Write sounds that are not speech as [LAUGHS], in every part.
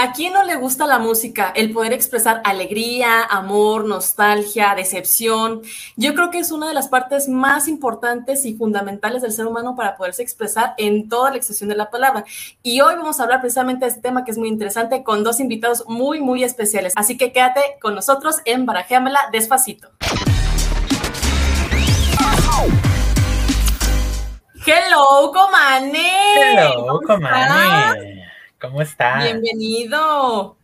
¿A quién no le gusta la música? El poder expresar alegría, amor, nostalgia, decepción. Yo creo que es una de las partes más importantes y fundamentales del ser humano para poderse expresar en toda la expresión de la palabra. Y hoy vamos a hablar precisamente de este tema que es muy interesante con dos invitados muy, muy especiales. Así que quédate con nosotros en Barajéamela despacito. Hello, Comane. Hello, Comane. ¿Cómo estás? Bienvenido.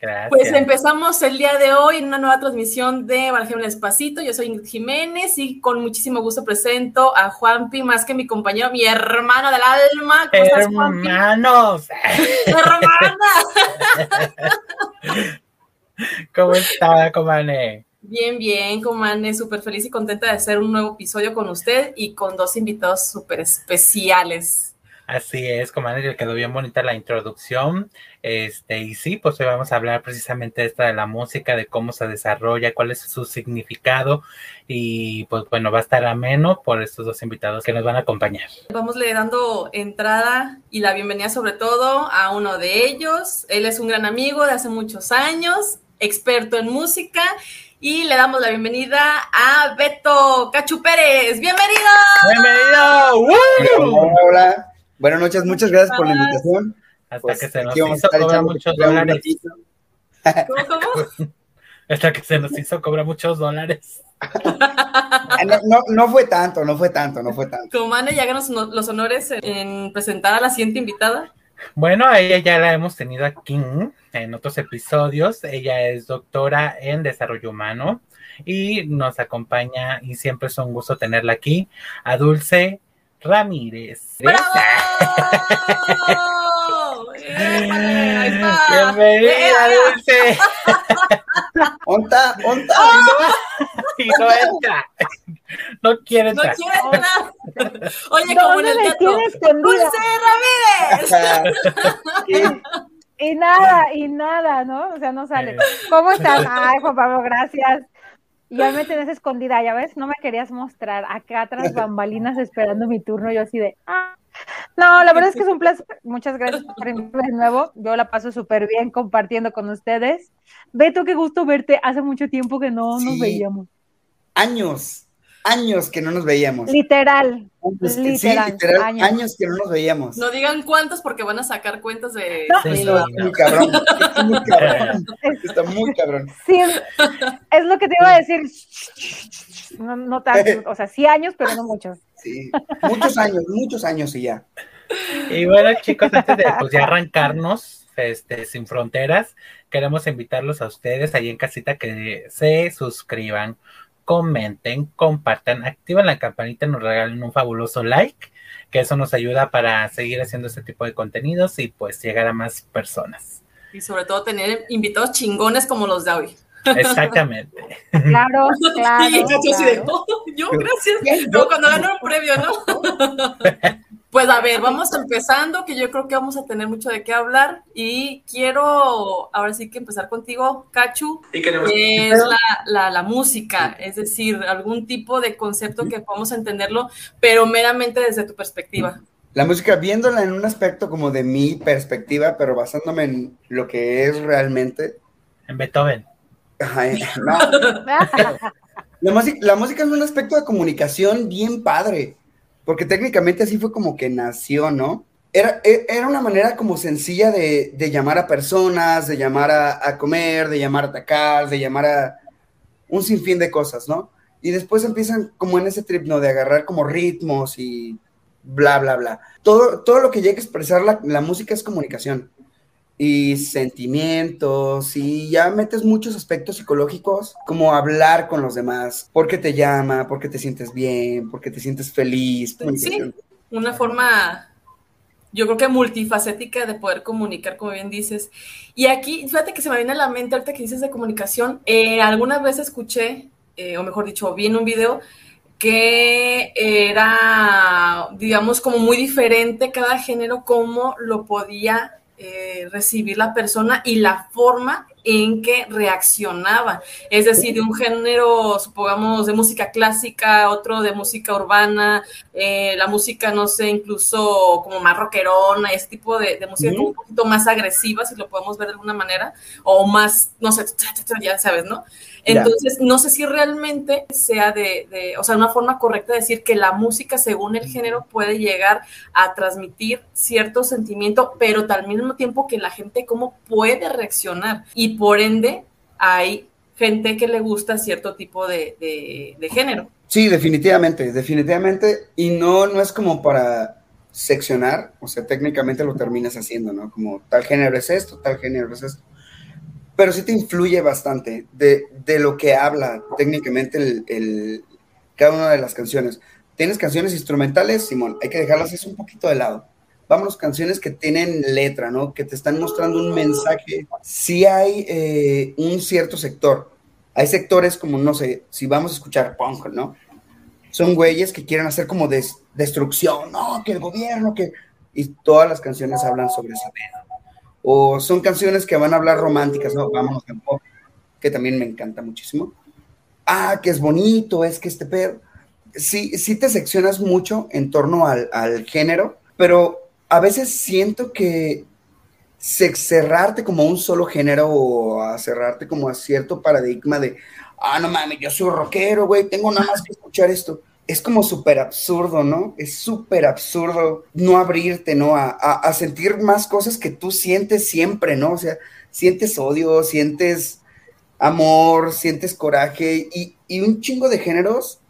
Gracias. Pues empezamos el día de hoy en una nueva transmisión de Barajémosla Despacito. Yo soy Ingrid Jiménez y con muchísimo gusto presento a Juanpi, más que mi compañero, mi hermano del alma. ¿Cómo estás, Juanpi? Hermanos. Hermana. [LAUGHS] ¿Cómo está, Comane? Bien, bien, Comane, súper feliz y contenta de hacer un nuevo episodio con usted y con dos invitados súper especiales. Así es, Comane, le quedó bien bonita la introducción. Este, y sí, pues hoy vamos a hablar precisamente de esta de la música, de cómo se desarrolla, cuál es su significado. Y pues bueno, va a estar ameno por estos dos invitados que nos van a acompañar. Vamos le dando entrada y la bienvenida sobre todo a uno de ellos. Él es un gran amigo de hace muchos años, experto en música y le damos la bienvenida a Beto Cachu Pérez. ¡Bienvenido! ¡Bienvenido! Hola, hola. Buenas noches, muchas gracias por la invitación. Hasta Pues, que se nos hizo cobrar muchos dólares. ¿Cómo, cómo? [LAUGHS] Hasta que se nos hizo cobrar muchos dólares. No, no, no fue tanto, no fue tanto, no fue tanto. Comane, ya háganos no- los honores en presentar a la siguiente invitada. Bueno, a ella ya la hemos tenido aquí en otros episodios. Ella es doctora en desarrollo humano y nos acompaña y siempre es un gusto tenerla aquí, a Dulce Ramírez. ¡Bravo! [LAUGHS] ¡Épale! Ahí está. Bienvenida. Dulce. Onta, onta. [LAUGHS] Y no entra. No quiere No entrar. quiere entrar. Oye, como en ¿Dónde el teatro. ¡Dulce Ramírez! Y nada, y nada, ¿no? O sea, no sale. ¿Cómo estás? Ay, Juan Pablo, gracias. Y ya me tenés escondida, ya ves, no me querías mostrar acá tras [LAUGHS] bambalinas esperando mi turno, yo así de, ah. No, la verdad es que es un placer. Muchas gracias por invitarme de nuevo. Yo la paso súper bien compartiendo con ustedes. Beto, qué gusto verte. Hace mucho tiempo que no nos veíamos. Años, años que no nos veíamos. Literal. Años que- sí, literal, literal, años. años. que no nos veíamos. No digan cuántos porque van a sacar cuentas de. No. Sí, no. muy cabrón. Está muy cabrón. [LAUGHS] [LAUGHS] Está muy cabrón. Sí, es lo que te iba a decir. No, no tanto, [LAUGHS] o sea, sí años, pero no muchos. Sí. Muchos años, muchos años y ya. Y bueno, chicos, antes de pues, ya arrancarnos, este, sin fronteras, queremos invitarlos a ustedes ahí en casita que se suscriban, comenten, compartan, activen la campanita, nos regalen un fabuloso like, que eso nos ayuda para seguir haciendo este tipo de contenidos y pues llegar a más personas. Y sobre todo tener invitados chingones como los de hoy. Exactamente. [LAUGHS] [LAUGHS] Claro, claro. y yo así de, claro. "Oh, yo, gracias. Yo- cuando ganó un premio, ¿no? [LAUGHS] Pues a ver, vamos empezando, que yo creo que vamos a tener mucho de qué hablar. Y quiero ahora sí que empezar contigo, Cachu, que es la, la, la música, es decir, algún tipo de concepto que podamos entenderlo, pero meramente desde tu perspectiva. La música, viéndola en un aspecto como de mi perspectiva, pero basándome en lo que es realmente. En Beethoven. Ay, no, [LAUGHS] La música, la música es un aspecto de comunicación bien padre, porque técnicamente así fue como que nació, ¿no? Era, e- era una manera como sencilla de, de llamar a personas, de llamar a, comer, de llamar a atacar, de llamar a un sinfín de cosas, ¿no? Y después empiezan como en ese trip, ¿no? De agarrar como ritmos y bla, bla, bla. Todo, todo lo que llega a expresar la, la música es comunicación y sentimientos y ya metes muchos aspectos psicológicos como hablar con los demás, por qué te llama, por qué te sientes bien, por qué te sientes feliz. comunicación. Una forma, yo creo que multifacética de poder comunicar, como bien dices. Y aquí, fíjate que se me viene a la mente ahorita que dices de comunicación. eh, alguna vez escuché, eh, o mejor dicho, vi en un video que era, digamos, como muy diferente cada género, cómo lo podía eh, recibir la persona y la forma en que reaccionaba. Es decir, de un género, supongamos, de música clásica, otro de música urbana, eh, la música, no sé, incluso como más rockerona, ese tipo de, música un poquito más agresiva, si lo podemos ver de alguna manera, o más, no sé, ya sabes, ¿no? Entonces, no sé si realmente sea de, o sea, una forma correcta de decir que la música, según el género, puede llegar a transmitir cierto sentimiento, pero al mismo tiempo que la gente cómo puede reaccionar. Y por ende, hay gente que le gusta cierto tipo de, género. Sí, definitivamente, definitivamente. Y no, no es como para seccionar, o sea, técnicamente lo terminas haciendo, ¿no? Como tal género es esto, tal género es esto pero sí te influye bastante de, lo que habla técnicamente el, cada una de las canciones. Tienes canciones instrumentales, Simón, hay que dejarlas eso un poquito de lado. Vámonos, canciones que tienen letra, ¿no? Que te están mostrando un mensaje. Sí hay eh, un cierto sector. Hay sectores como, no sé, si vamos a escuchar punk, ¿no? Son güeyes que quieren hacer como destrucción, ¿no? Que el gobierno, que... Y todas las canciones hablan sobre esa pedo o son canciones que van a hablar románticas, ¿no? Vámonos en pop, que también me encanta muchísimo. Ah, que es bonito, es que este perro. Sí, sí te seccionas mucho en torno al, género, pero a veces siento que cerrarte como un solo género o cerrarte como a cierto paradigma de, ah, no mames, yo soy rockero, güey, tengo nada más que escuchar esto es como súper absurdo, ¿no? Es súper absurdo no abrirte, ¿no? A, sentir más cosas que tú sientes siempre, ¿no? O sea, sientes odio, sientes amor, sientes coraje y, un chingo de géneros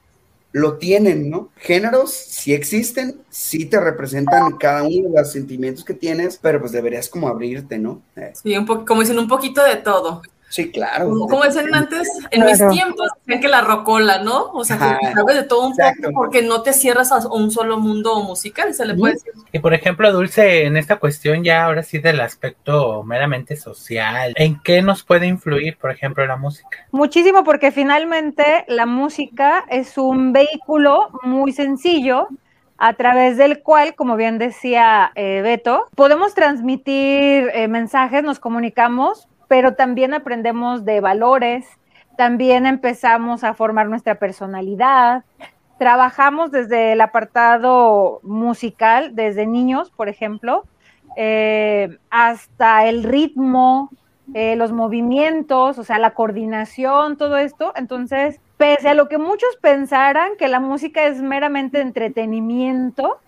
lo tienen, ¿no? Géneros sí existen, sí te representan cada uno de los sentimientos que tienes, pero pues deberías como abrirte, ¿no? Sí, un poco, como dicen, un poquito de todo. Sí, claro. Como, decían antes, en mis tiempos decían que la rocola, ¿no? O sea, que sabes de todo un poco porque no te cierras a un solo mundo musical, se le puede decir. Y por ejemplo, Dulce, en esta cuestión ya ahora sí del aspecto meramente social, ¿en qué nos puede influir, por ejemplo, la música? Muchísimo, porque finalmente la música es un vehículo muy sencillo a través del cual, como bien decía eh, Beto, podemos transmitir eh, mensajes, nos comunicamos, pero también aprendemos de valores, también empezamos a formar nuestra personalidad, trabajamos desde el apartado musical, desde niños, por ejemplo, eh, hasta el ritmo, eh, los movimientos, o sea, la coordinación, todo esto. Entonces, pese a lo que muchos pensaran que la música es meramente entretenimiento,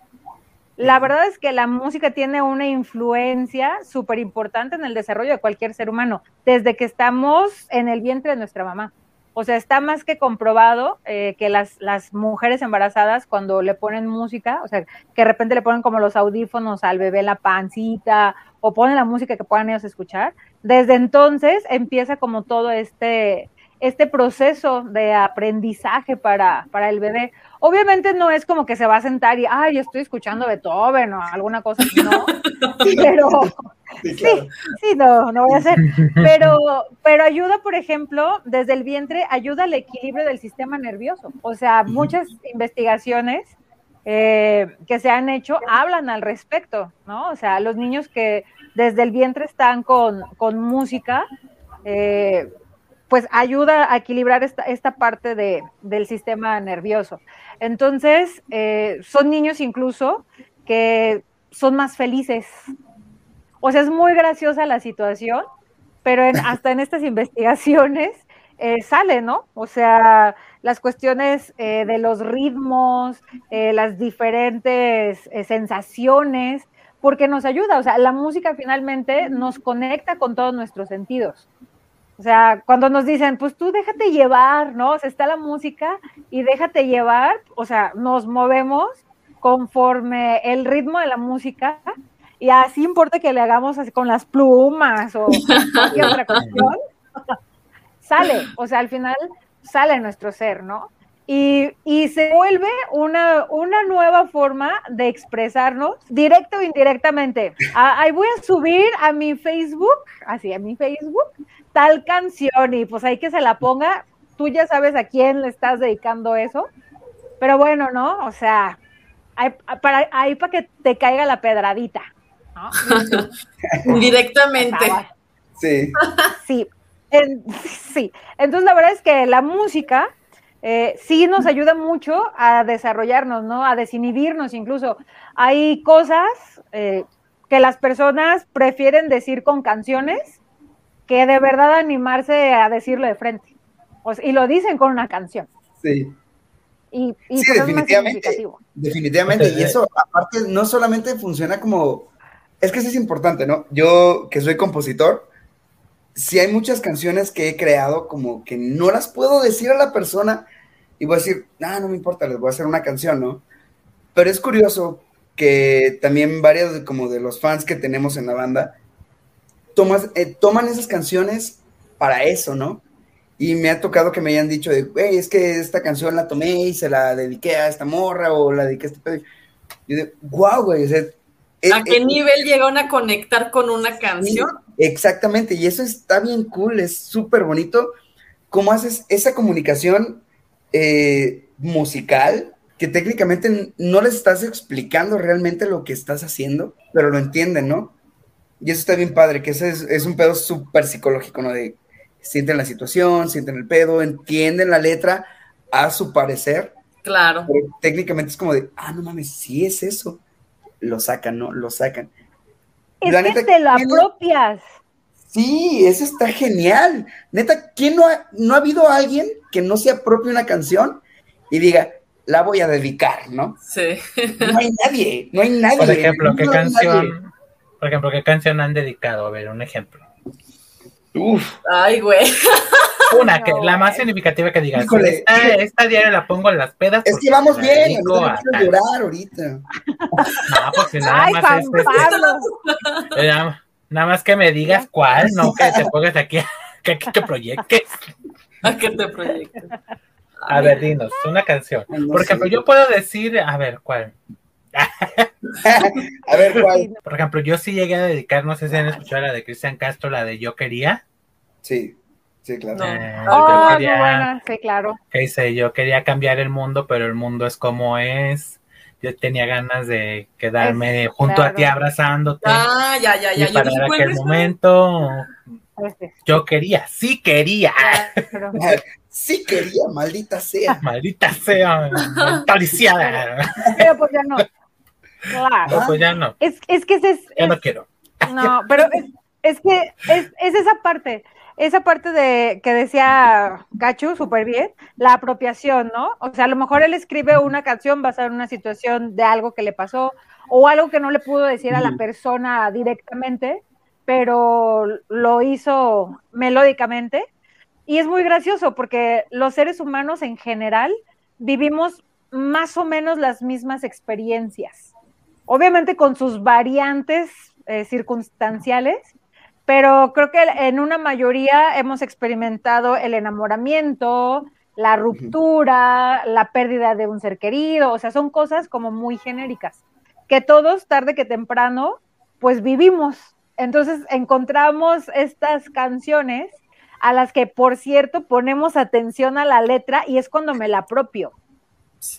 la verdad es que la música tiene una influencia súper importante en el desarrollo de cualquier ser humano, desde que estamos en el vientre de nuestra mamá. O sea, está más que comprobado eh, que las, las mujeres embarazadas cuando le ponen música, o sea, que de repente le ponen como los audífonos al bebé la pancita o ponen la música que puedan ellos escuchar, desde entonces empieza como todo este, este proceso de aprendizaje para, para el bebé. Obviamente no es como que se va a sentar y, ay, estoy escuchando Beethoven o alguna cosa ¿no? [LAUGHS] Pero, sí, sí, no, no voy a hacer. Pero, pero ayuda, por ejemplo, desde el vientre, ayuda al equilibrio del sistema nervioso. O sea, muchas investigaciones eh, que se han hecho hablan al respecto, ¿no? O sea, los niños que desde el vientre están con, con música, eh, pues ayuda a equilibrar esta, esta parte de, del sistema nervioso. Entonces, eh, son niños incluso que son más felices. O sea, es muy graciosa la situación, pero hasta en estas investigaciones eh, sale, ¿no? O sea, las cuestiones eh, de los ritmos, las diferentes sensaciones, porque nos ayuda, o sea, la música finalmente nos conecta con todos nuestros sentidos. O sea, cuando nos dicen, pues tú déjate llevar, ¿no? O sea, está la música y déjate llevar, o sea, nos movemos conforme el ritmo de la música y así importa que le hagamos así con las plumas o cualquier otra [LAUGHS] cuestión, sale, o sea, al final sale nuestro ser, ¿no? Y, y, se vuelve una, una nueva forma de expresarnos, directo o indirectamente. ahí voy a subir a mi Facebook, así, a mi Facebook, tal canción y pues hay que se la ponga, tú ya sabes a quién le estás dedicando eso, pero bueno, ¿no? O sea, hay, para, ahí para que te caiga la pedradita, ¿no? [LAUGHS] Directamente. Sí. Sí, sí, entonces la verdad es que la música eh, sí nos ayuda mucho a desarrollarnos, ¿no? A desinhibirnos incluso. Hay cosas eh, que las personas prefieren decir con canciones que de verdad animarse a decirlo de frente. y lo dicen con una canción. Sí. Y, sí, definitivamente. Definitivamente. Y eso, aparte, no solamente funciona como. Es que eso es importante, ¿no? Yo, que soy compositor, si hay muchas canciones que he creado como que no las puedo decir a la persona y voy a decir, ah, no me importa, les voy a hacer una canción, ¿no? Pero es curioso que también varios como de los fans que tenemos en la banda tomas, eh, toman esas canciones para eso, ¿no? Y me ha tocado que me hayan dicho, güey, es que esta canción la tomé y se la dediqué a esta morra o la dediqué a este pedo. Y yo digo, wow, güey. O sea, ¿A qué nivel llegaron a conectar con una canción? exactamente, y eso está bien cool, es súper bonito. ¿Cómo haces esa comunicación eh, musical que técnicamente no les estás explicando realmente lo que estás haciendo, pero lo entienden, ¿no? Y eso está bien padre, que ese es, un pedo súper psicológico, ¿no? De sienten la situación, sienten el pedo, entienden la letra a su parecer. Claro. Pero técnicamente es como de, ah, no mames, sí es eso. Lo sacan, ¿no? Lo sacan. Es que te lo apropias. Sí, eso está genial. Neta, ¿quién no ha, no ha habido alguien que no se apropie una canción y diga, la voy a dedicar, ¿no? Sí. No hay nadie, no hay nadie. Por ejemplo, ¿qué canción, por ejemplo, qué canción han dedicado? A ver, un ejemplo. Uf. Ay, güey. [LAUGHS] Una, que la más significativa que digas. esta, esta, diaria la pongo en las pedas. Es que vamos bien, no quiero llorar ahorita. No, pues si nada más es, este, nada, más que me digas cuál, no que te [LAUGHS] pongas aquí, que, que, proyectes. A que te proyectes. A ver, dinos, una canción. Por ejemplo, yo puedo decir, a ver, ¿cuál? [LAUGHS] a ver, ¿cuál? Por ejemplo, yo sí llegué a dedicar, no sé si han escuchado la de Cristian Castro, la de Yo Quería. Sí, sí, claro. Eh, oh, quería, sí, claro. Que dice, yo quería cambiar el mundo, pero el mundo es como es. Yo tenía ganas de quedarme junto a ti abrazándote. Ah, ya, ya, ya. Y para aquel momento, este. yo quería, sí quería. [LAUGHS] Sí quería, maldita sea. Maldita sea, [LAUGHS] taliciada. Pero pues ya no. Claro. pues ya no. Es, es que es, Ya no quiero. No, pero es, es que es, es, esa parte, esa parte de que decía Cachu súper bien, la apropiación, ¿no? O sea, a lo mejor él escribe una canción basada en una situación de algo que le pasó o algo que no le pudo decir a la persona directamente, pero lo hizo melódicamente y es muy gracioso porque los seres humanos en general vivimos más o menos las mismas experiencias, obviamente con sus variantes eh, circunstanciales, pero creo que en una mayoría hemos experimentado el enamoramiento, la ruptura, la pérdida de un ser querido, o sea, son cosas como muy genéricas, que todos, tarde que temprano, pues vivimos. Entonces encontramos estas canciones a las que, por cierto, ponemos atención a la letra y es cuando me la apropio.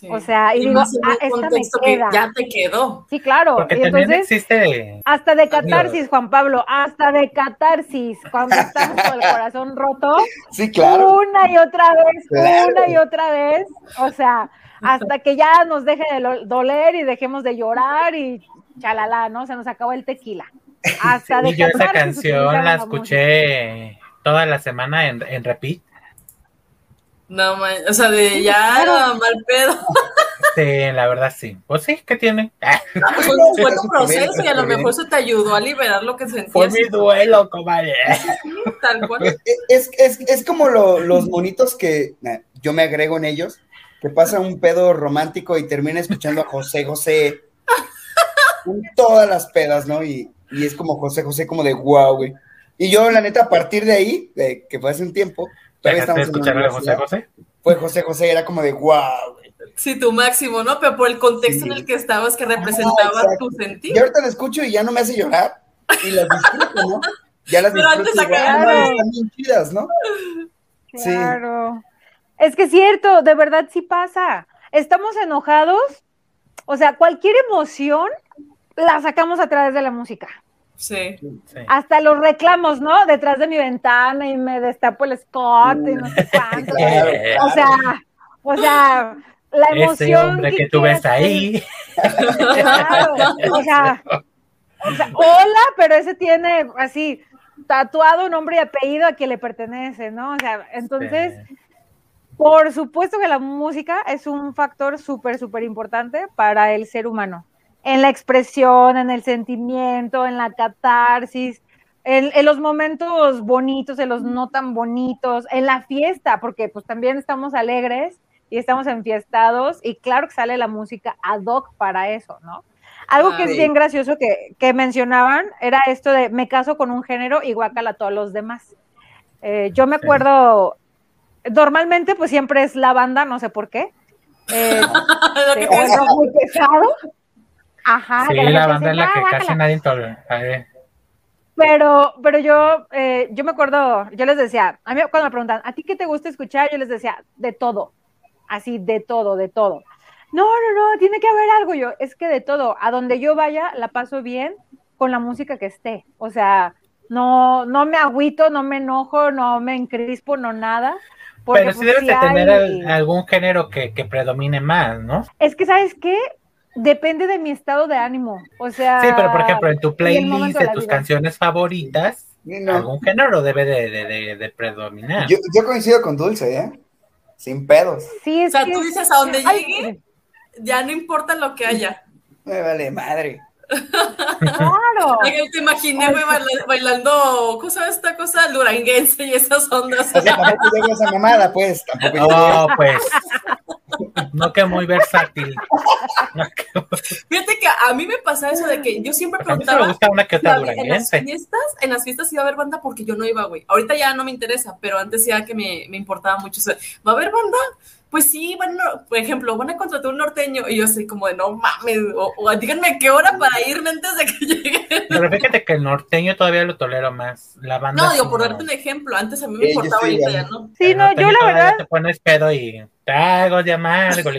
O sea, y, digo, ah, esta me queda. ya te quedó. Sí, claro. Porque y entonces, existe... hasta de catarsis, Juan Pablo, hasta de catarsis, cuando estamos con el corazón roto. [LAUGHS] Sí, claro. Una y otra vez, una y otra vez. O sea, hasta que ya nos deje de doler y dejemos de llorar y chalala, ¿no? Se nos acabó el tequila. [LAUGHS] Hasta de y yo esa canción la escuché toda la semana en, en repeat. No, man, o sea, de ya mal pedo. Sí, la verdad sí. Pues sí, ¿qué tiene? [LAUGHS] Ah, pues fue, tu proceso y a lo mejor eso te ayudó a liberar lo que sentías. Fue mi duelo, comadre. tal [LAUGHS] cual. Es, es, es como lo, los monitos que yo me agrego en ellos, que pasa un pedo romántico y termina escuchando a José José todas las pedas, ¿no? Y, y es como José José, como de wow, güey. Y yo, la neta, a partir de ahí, de que fue hace un tiempo, todavía estamos escuchar a José José? Fue José José, era como de wow. Sí, tu máximo, ¿no? Pero por el contexto en el que estabas, que representaba tu sentido. Y ahorita la escucho y ya no me hace llorar. Y las disfruto, ¿no? Ya las Pero disfruto antes están bien chidas, ¿no? Claro. Es que es cierto, de verdad sí pasa. Estamos enojados, o sea, cualquier emoción la sacamos a través de la música. Sí. Hasta los reclamos, ¿no? Detrás de mi ventana y me destapo el Scott y no sé cuánto. O sea, o sea, la emoción. Ese hombre que, tú ves ahí. Claro, o sea, o sea, hola, pero ese tiene así tatuado nombre y apellido a quien le pertenece, ¿no? O sea, entonces, por supuesto que la música es un factor súper, súper importante para el ser humano. En la expresión, en el sentimiento, en la catarsis, en, en, los momentos bonitos, en los no tan bonitos, en la fiesta, porque pues también estamos alegres y estamos enfiestados y claro que sale la música ad hoc para eso, ¿no? Algo que es bien gracioso que, que, mencionaban era esto de me caso con un género y guácala a todos los demás. Eh, yo me acuerdo, normalmente pues siempre es la banda, no sé por qué. Eh, [LAUGHS] es muy pesado. Ajá. Sí, la, banda es la que casi nadie tolera. Pero, pero yo, eh, yo me acuerdo, yo les decía, a mí cuando me preguntan, ¿a ti qué te gusta escuchar? Yo les decía, de todo, así, de todo, de todo no, no, no, tiene que haber algo. Yo, es que de todo, a donde yo vaya, la paso bien con la música que esté. O sea, no, no me agüito, no me enojo, no me encrispo, no nada. Pero sí pues, debes de tener algún género que, que, predomine más, ¿no? Es que, ¿sabes qué? Depende de mi estado de ánimo. O sea. Sí, pero por ejemplo, en tu playlist de, tus canciones favoritas, algún género debe de, de, de predominar. Yo, yo, coincido con Dulce, ¿eh? Sin pedos. Sí, es o sea, tú dices a donde llegue ya no importa lo que haya. Me vale madre. Claro. [LAUGHS] te imaginé bailando, ¿cómo sabes esta cosa? Luranguense y esas ondas. O sea, tampoco llega esa mamada, pues. no, pues. [LAUGHS] No que muy versátil. Fíjate que a mí me pasa eso de que yo siempre preguntaba. me gusta una que otra en las fiestas, en las fiestas iba a haber banda porque yo no iba, güey. Ahorita ya no me interesa, pero antes ya que me, me importaba mucho. ¿Va a haber banda? Pues sí, bueno, por ejemplo, van a contratar un norteño y yo así como de no mames, o, díganme qué hora para irme antes de que [LAUGHS] llegue. Pero fíjate que el norteño todavía lo tolero más. La banda no, digo, por darte un ejemplo, antes a mí me importaba, ahorita ya no. Sí, no, yo la verdad. Te pones pedo y trago de amargo.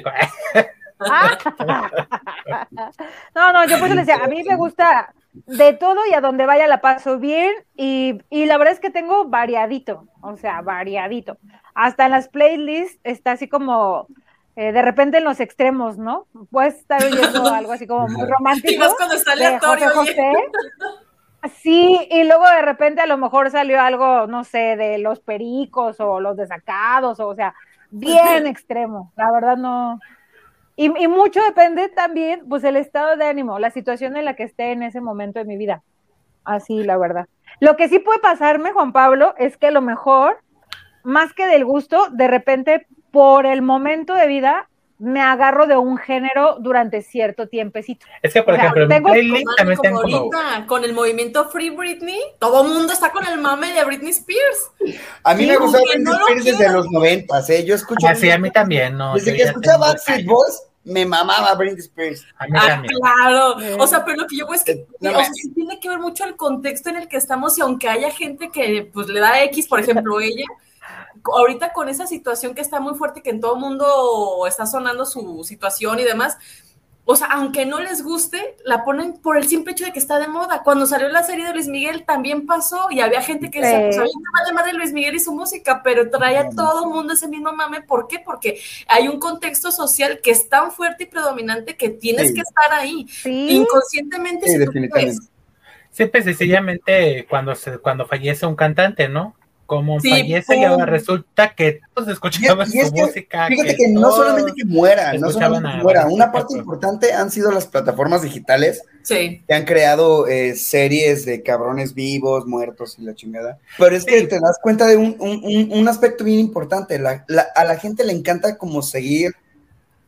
Ah. [LAUGHS] [LAUGHS] no, no, yo pues le decía, a mí me gusta de todo y a donde vaya la paso bien y, y la verdad es que tengo variadito, o sea, variadito hasta en las playlists está así como eh, de repente en los extremos, ¿no? Puedes estar oyendo [LAUGHS] algo así como muy romántico. Y más cuando está aleatorio. José, Sí, y luego de repente a lo mejor salió algo, no sé, de los pericos o los desacados, o, o sea, bien [LAUGHS] extremo. La verdad no. Y, y, mucho depende también, pues, el estado de ánimo, la situación en la que esté en ese momento de mi vida. Así, la verdad. Lo que sí puede pasarme, Juan Pablo, es que a lo mejor más que del gusto, de repente, por el momento de vida, me agarro de un género durante cierto tiempecito. Es que, por ejemplo, tengo, playlist también como ahorita, con el movimiento Free Britney, todo el mundo está con el mame de Britney Spears. A mí me gusta Britney Spears desde los noventas, ¿eh? Yo escucho... Así ah, a mí también, ¿no? Desde que escuchaba Backstreet Boys, me mamaba Britney Spears. A mí ah, claro. O sea, pero lo que yo veo es que o sea, sí tiene que ver mucho el contexto en el que estamos y aunque haya gente que pues le da X, por ejemplo, ella ahorita con esa situación que está muy fuerte, que en todo el mundo está sonando su situación y demás, o sea, aunque no les guste, la ponen por el simple hecho de que está de moda. Cuando salió la serie de Luis Miguel también pasó y había gente que decía, pues a mí me vale Luis Miguel y su música, pero traía a todo el mundo ese mismo mame. ¿Por qué? Porque hay un contexto social que es tan fuerte y predominante que tienes que estar ahí. Inconscientemente. Sí, definitivamente. Sí, pues sencillamente cuando, se, cuando fallece un cantante, ¿no? Como fallece y ahora resulta que todos escuchaban su música. Fíjate que, no solamente que muera, no solamente que muera, una parte importante han sido las plataformas digitales que han creado eh, series de cabrones vivos, muertos y la chingada. Pero es que te das cuenta de un, un, un aspecto bien importante, la, la, a la gente le encanta como seguir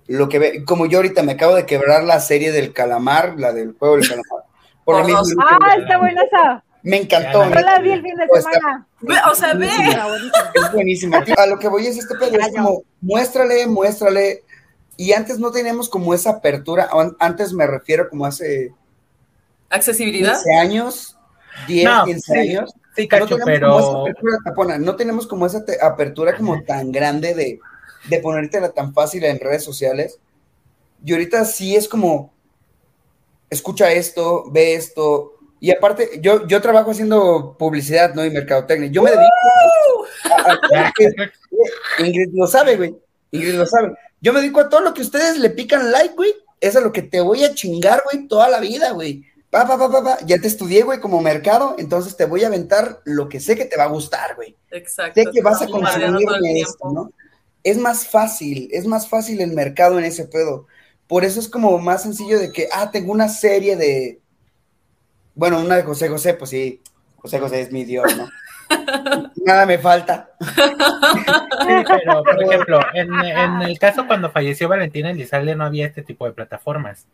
lo que ve, como yo ahorita me acabo de quebrar la serie del calamar, la del juego del calamar. [LAUGHS] Por lo mismo, ah, está buena esa. Me encantó. Yo la vi el fin de semana. O sea, ve. Es buenísima. [LAUGHS] A lo que voy es este pedo, es como, muéstrale, muéstrale. Y antes no teníamos como esa apertura, antes me refiero como hace... ¿Accesibilidad? 15 años, 10, 15 años. Sí, cacho, no pero... Tapona, no tenemos como esa apertura como tan grande de, de ponértela tan fácil en redes sociales. Y ahorita sí es como, escucha esto, ve esto, Y aparte, yo, yo trabajo haciendo publicidad, ¿no? Y mercadotecnia. Yo me dedico a, Ingrid lo sabe, güey. Ingrid lo sabe. Yo me dedico a todo lo que ustedes le pican like, güey. Eso es lo que te voy a chingar, güey, toda la vida, güey. Pa, pa, pa, pa, pa. Ya te estudié, güey, como mercado, entonces te voy a aventar lo que sé que te va a gustar, güey. Exacto. Sé que vas a consumirme esto, ¿no? Es más fácil, es más fácil el mercado en ese pedo. Por eso es como más sencillo de que, ah, tengo una serie de, bueno, una de José José, pues sí, José José es mi Dios, ¿no? [LAUGHS] Nada me falta. Sí, pero por ejemplo, en, el caso cuando falleció Valentina Elizalde no había este tipo de plataformas.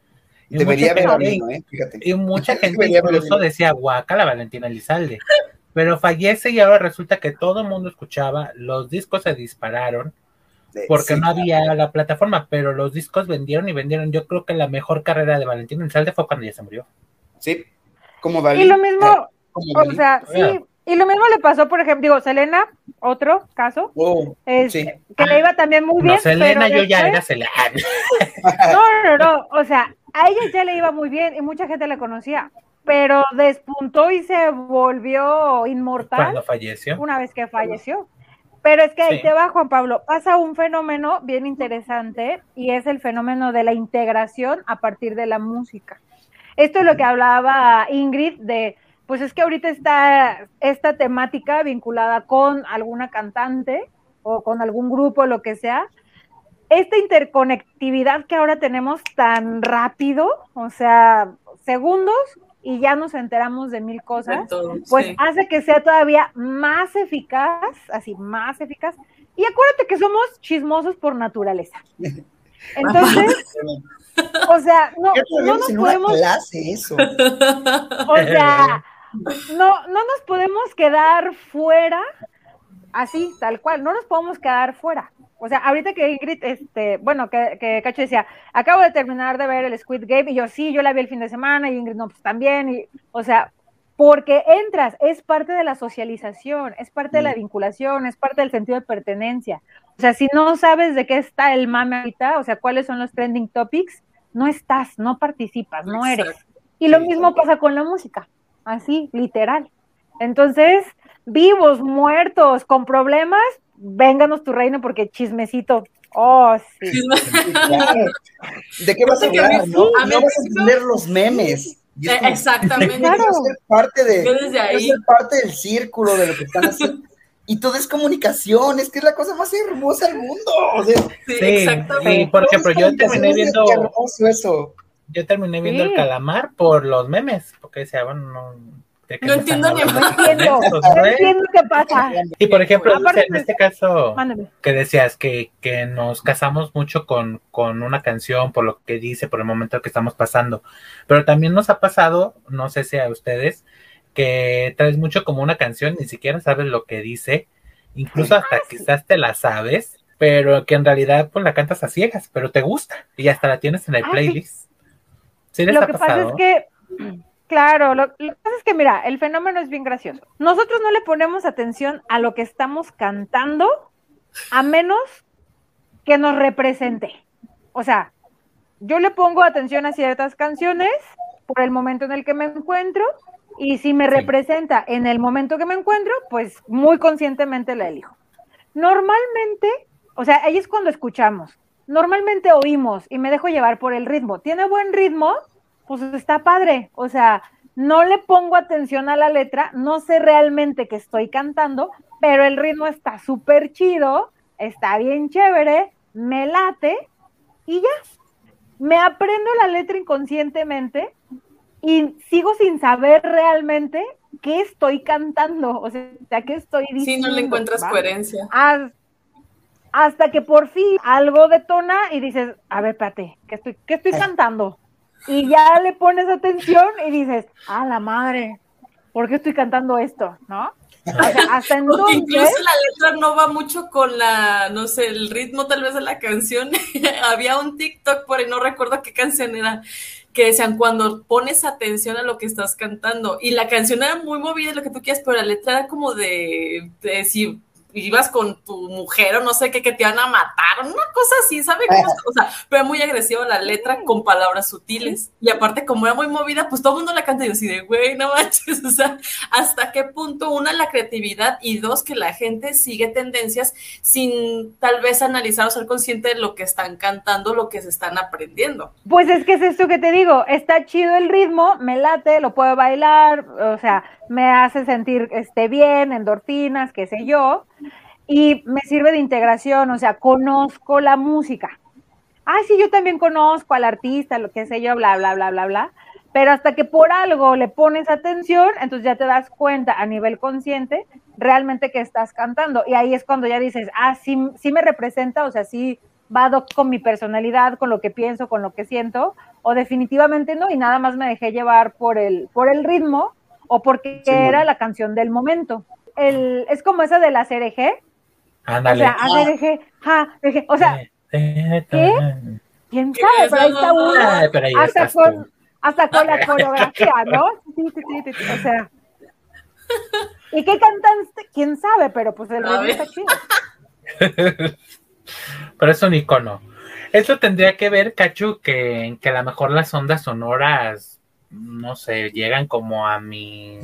Y Debería haber habido, ¿eh? Fíjate. Y mucha [LAUGHS] gente incluso decía, guaca la Valentina Elizalde. Pero fallece y ahora resulta que todo el mundo escuchaba, los discos se dispararon porque no había la plataforma, pero los discos vendieron y vendieron. Yo creo que la mejor carrera de Valentina Elizalde fue cuando ella se murió. Sí, como Y lo mismo, o sea, sí, y lo mismo le pasó, por ejemplo, digo, Selena, otro caso, oh, que le iba también muy bien. No, Selena, yo ya era Selena. [LAUGHS] No, no, no, o sea, a ella ya le iba muy bien y mucha gente la conocía, pero despuntó y se volvió inmortal. Cuando falleció. Una vez que falleció. Pero es que ahí te va, Juan Pablo, pasa un fenómeno bien interesante y es el fenómeno de la integración a partir de la música. Esto es lo que hablaba Ingrid de, pues es que ahorita está esta temática vinculada con alguna cantante o con algún grupo, lo que sea. Esta interconectividad que ahora tenemos tan rápido, o sea, segundos, y ya nos enteramos de mil cosas, pues hace que sea todavía más eficaz, así, más eficaz. Y acuérdate que somos chismosos por naturaleza. [LAUGHS] Entonces, o sea, no, no nos podemos. eso. O sea, no, no nos podemos quedar fuera, así, tal cual, no nos podemos quedar fuera. O sea, ahorita que Ingrid, este, bueno, que, que Cacho decía, acabo de terminar de ver el Squid Game, y yo sí, yo la vi el fin de semana, y Ingrid no, pues también, y, o sea, porque entras, es parte de la socialización, es parte de la vinculación, es parte del sentido de pertenencia. O sea, si no sabes de qué está el mame ahorita, o sea, cuáles son los trending topics, no estás, no participas, no eres. Y lo mismo pasa con la música, así, literal. Entonces, vivos, muertos, con problemas, vénganos tu reino porque chismecito. Oh, sí. ¿De qué vas a hablar? No, no vas a entender los memes. Exactamente. Claro. Ser parte de, ser parte del círculo de lo que están haciendo y todo es comunicación, es que es la cosa más hermosa del mundo. sí, exactamente. por ejemplo, yo terminé viendo. Eso. Yo terminé viendo el calamar por los memes, porque decía, bueno, no. No entiendo [LAUGHS] ni no entiendo, no entiendo qué pasa. Y por ejemplo, en este caso, que decías que, que nos casamos mucho con, con una canción, por lo que dice, por el momento que estamos pasando. Pero también nos ha pasado, no sé si a ustedes, que traes mucho como una canción, ni siquiera sabes lo que dice, incluso hasta ah, quizás te la sabes, pero que en realidad pues la cantas a ciegas, pero te gusta y hasta la tienes en el ah, playlist. ¿Sí lo que pasa es que, claro, lo, que pasa es que mira, el fenómeno es bien gracioso. Nosotros no le ponemos atención a lo que estamos cantando a menos que nos represente. O sea, yo le pongo atención a ciertas canciones por el momento en el que me encuentro y si me representa en el momento que me encuentro, pues muy conscientemente la elijo. Normalmente, o sea, ahí es cuando escuchamos. Normalmente oímos y me dejo llevar por el ritmo. ¿Tiene buen ritmo? Pues está padre. O sea, no le pongo atención a la letra, no sé realmente que estoy cantando, pero el ritmo está súper chido, está bien chévere, me late y ya. Me aprendo la letra inconscientemente y sigo sin saber realmente qué estoy cantando, o sea, qué estoy diciendo. Sí, no le encuentras coherencia. Hasta, que por fin algo detona y dices, a ver, espérate, ¿qué estoy, qué estoy cantando? Y ya le pones atención y dices, a la madre, ¿por qué estoy cantando esto? ¿No? hasta entonces... [LAUGHS] incluso la letra no va mucho con la, no sé, el ritmo tal vez de la canción. [LAUGHS] Había un TikTok por ahí, no recuerdo qué canción era, que decían cuando pones atención a lo que estás cantando. Y la canción era muy movida, lo que tú quieras, pero la letra era como de, de si ibas con tu mujer o no sé qué, que te iban a matar, una cosa así, ¿sabe cómo? O sea, pero muy agresiva la letra con palabras sutiles. Y aparte, como era muy movida, pues todo el mundo la canta y yo así de, güey, no manches, [LAUGHS] o sea, ¿hasta qué punto? Una, la creatividad y dos, que la gente sigue tendencias sin tal vez analizar o ser consciente de lo que están cantando, lo que se están aprendiendo. Pues es que es esto que te digo, está chido el ritmo, me late, lo puedo bailar, o sea, me hace sentir este, bien, endorfinas, qué sé yo, y me sirve de integración, o sea, conozco la música. Ah, sí, yo también conozco al artista, lo que sé yo, bla, bla, bla, bla, bla. Pero hasta que por algo le pones atención, entonces ya te das cuenta a nivel consciente realmente que estás cantando. Y ahí es cuando ya dices, ah, sí, sí me representa, o sea, sí va con mi personalidad, con lo que pienso, con lo que siento, o definitivamente no, y nada más me dejé llevar por el, por el ritmo o porque era la canción del momento. El, es como esa de la CRG. Ándale. O sea, ACRG, ja, o sea, ¿qué? ¿Quién sabe? Pero ahí está uno, hasta, con, hasta con la coreografía, ¿no? Sí, sí, sí, sí, o sea. ¿Y qué cantante? ¿Quién sabe? Pero pues el ritmo está chido. [LAUGHS] Pero es un icono. Eso tendría que ver, Cachu, que, que a lo mejor las ondas sonoras, no sé, llegan como a mi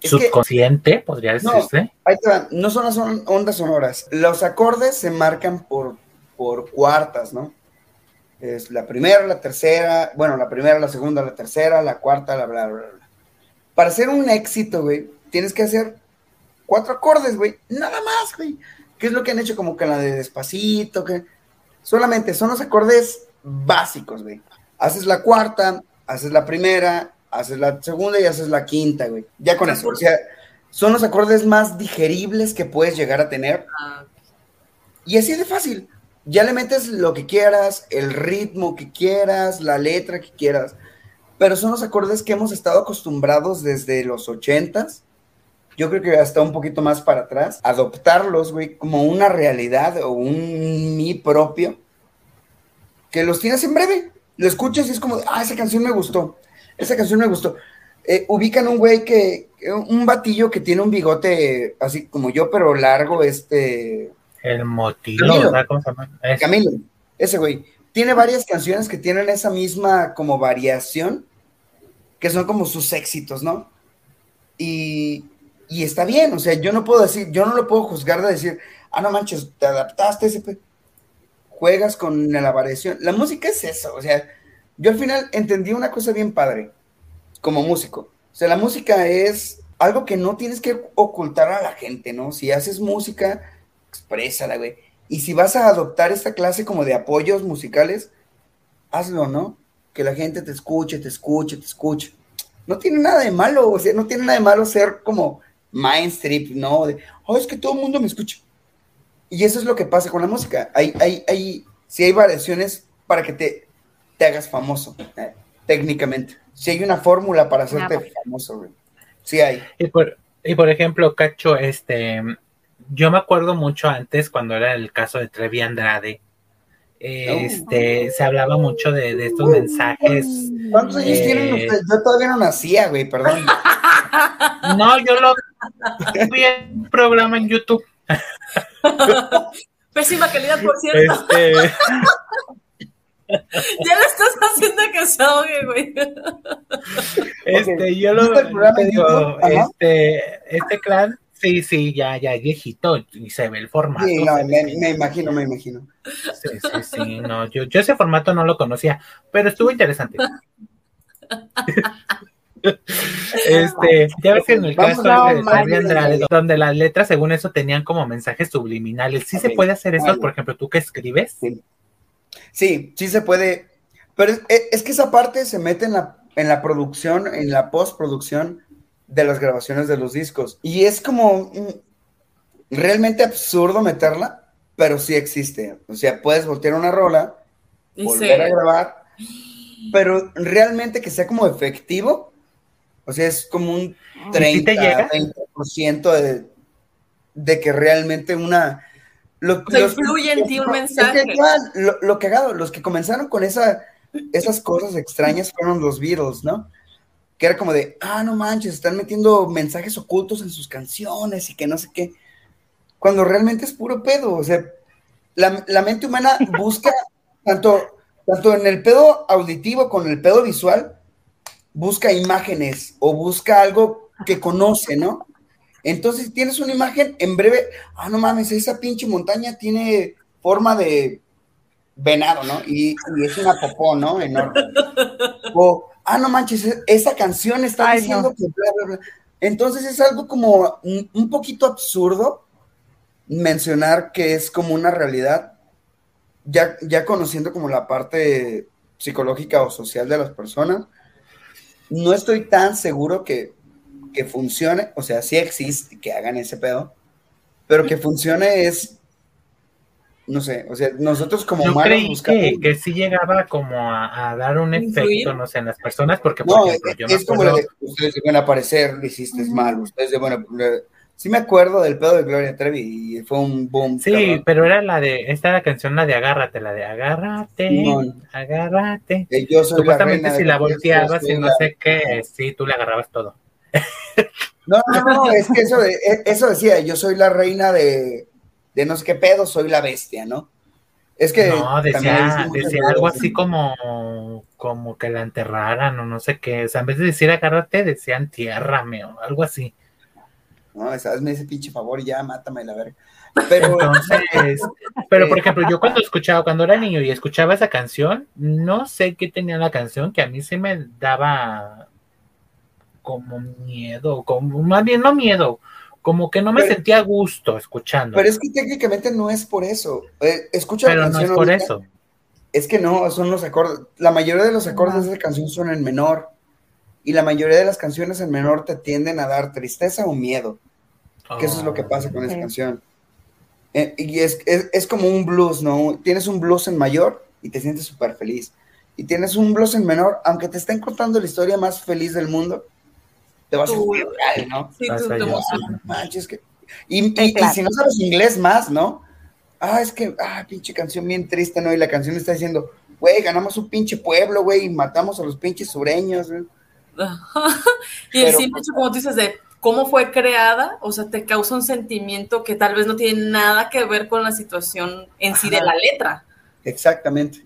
subconsciente, podría decirse. No, no son las ondas sonoras. Los acordes se marcan por, por cuartas, ¿no? Es la primera, la tercera, bueno, la primera, la segunda, la tercera, la cuarta, la bla, bla, bla. Para hacer un éxito, güey, tienes que hacer cuatro acordes, güey. Nada más, güey. ¿Qué es lo que han hecho como que la de despacito? Que solamente son los acordes básicos, güey. Haces la cuarta, haces la primera, haces la segunda y haces la quinta, güey. Ya con eso. O sea, son los acordes más digeribles que puedes llegar a tener. Ah. Y así de fácil. Ya le metes lo que quieras, el ritmo que quieras, la letra que quieras. Pero son los acordes que hemos estado acostumbrados desde los ochentas yo creo que hasta un poquito más para atrás, adoptarlos, güey, como una realidad o un mi propio, que los tienes en breve, lo escuchas y es como, ah, esa canción me gustó, esa canción me gustó. Eh, ubican un güey que, un batillo que tiene un bigote así como yo, pero largo, este... El motivo, ¿verdad? ¿Cómo se llama? Camilo, ese güey. Tiene varias canciones que tienen esa misma como variación, que son como sus éxitos, ¿no? Y, y está bien, o sea, yo no puedo decir, yo no lo puedo juzgar de decir, ah, no manches, te adaptaste, ese juegas con la variación. La música es eso, o sea, yo al final entendí una cosa bien padre como músico. O sea, la música es algo que no tienes que ocultar a la gente, ¿no? Si haces música, exprésala, güey. Y si vas a adoptar esta clase como de apoyos musicales, hazlo, ¿no? Que la gente te escuche, te escuche, te escuche. No tiene nada de malo, o sea, no tiene nada de malo ser como mainstream, ¿no? De, oh, es que todo el mundo me escucha. Y eso es lo que pasa con la música. Hay, hay, hay, si hay variaciones para que te, te hagas famoso, eh, técnicamente. Si hay una fórmula para hacerte famoso, güey. Sí hay. Y por, y por ejemplo, Cacho, este, yo me acuerdo mucho antes cuando era el caso de Trevi Andrade. Este, se hablaba mucho de, de estos mensajes. ¿Cuántos años tienen eh, ustedes? Yo todavía no nacía, güey, perdón. [LAUGHS] No, yo lo vi en un programa en YouTube. [LAUGHS] [LAUGHS] Pésima calidad, por cierto. Este... [LAUGHS] ya le estás haciendo que se ahogue, güey. Este, yo lo digo, este, este clan, sí, sí, ya, ya viejito y se ve el formato. Sí, no, me, imagino, me imagino. Sí, sí, sí, no, yo, yo ese formato no lo conocía, pero estuvo interesante. [LAUGHS] este, ya ves que en el caso de Andrade, donde las letras, según eso, tenían como mensajes subliminales. ¿Sí se puede hacer eso, por ejemplo, tú que escribes? Sí. sí, se puede. Pero es, que esa parte se mete en la, en la producción, en la postproducción de las grabaciones de los discos. Y es como realmente absurdo meterla, pero sí existe. O sea, puedes voltear una rola, volver a grabar, pero realmente que sea como efectivo, o sea, es como un 30, ah, 20% de, de que realmente una... Lo, influye en ti un mensaje. lo, lo cagado, los que comenzaron con esa, esas cosas extrañas fueron los Beatles, ¿no? Que era como de, ah, no manches, están metiendo mensajes ocultos en sus canciones y que no sé qué. cuando realmente es puro pedo. O sea, la, la mente humana [LAUGHS] busca tanto, tanto en el pedo auditivo con el pedo visual, busca imágenes o busca algo que conoce, ¿no? Entonces tienes una imagen, en breve, ah, no mames, esa pinche montaña tiene forma de venado, ¿no? Y, es una popó, ¿no? Enorme. O, ah, no manches, e, esa canción está diciendo que bla, bla, bla. Entonces es algo como un poquito absurdo mencionar que es como una realidad, ya, ya conociendo como la parte psicológica o social de las personas, no estoy tan seguro que, que funcione, o sea, sí existe que hagan ese pedo, pero que funcione es no sé, o sea, nosotros como Yo creí que, que, sí llegaba como a, dar un efecto, no sé, en las personas, porque por no, ejemplo, yo es como de, ustedes deben aparecer, lo hiciste mal, ustedes de, bueno, sí me acuerdo del pedo de Gloria Trevi y fue un boom. Sí, pero era la de, esta era la canción, la de Agárrate, la de Agárrate, Agárrate. Eh, yo soy Supuestamente si la volteabas y no sé qué, sí, tú le agarrabas todo. [LAUGHS] No, no, no, es que eso, de, eso decía, yo soy la reina de de no sé qué pedo, soy la bestia, ¿no? Es que. No, decía, decía algo así como, como que la enterraran o no sé qué. O sea, en vez de decir agárrate, decía entiérrame o algo así. No, hazme ese pinche favor y ya, mátame la verga. Pero, Entonces, [LAUGHS] pero por ejemplo, yo cuando escuchaba, cuando era niño y escuchaba esa canción, no sé qué tenía la canción que a mí se me daba como miedo, como más bien no miedo, como que no me sentía a gusto escuchando. Pero es que técnicamente no es por eso. Eh, escucha pero no es por eso. Es que no, son los acordes. La mayoría de los acordes de esa canción son en menor. Y la mayoría de las canciones en menor te tienden a dar tristeza o miedo. Que eso es lo que pasa con esa canción. Eh, y es, es, como un blues, ¿no? Tienes un blues en mayor y te sientes súper feliz. Y tienes un blues en menor, aunque te estén contando la historia más feliz del mundo, te vas a subir, ¿no? Sí, tú te que... Y, si no sabes inglés más, ¿no? Ah, es que, ah, pinche canción bien triste, ¿no? Y la canción está diciendo, güey, ganamos un pinche pueblo, güey, y matamos a los pinches sureños, güey. [LAUGHS] y el simple hecho, como tú dices, de cómo fue creada, o sea, te causa un sentimiento que tal vez no tiene nada que ver con la situación en sí de la letra. Exactamente.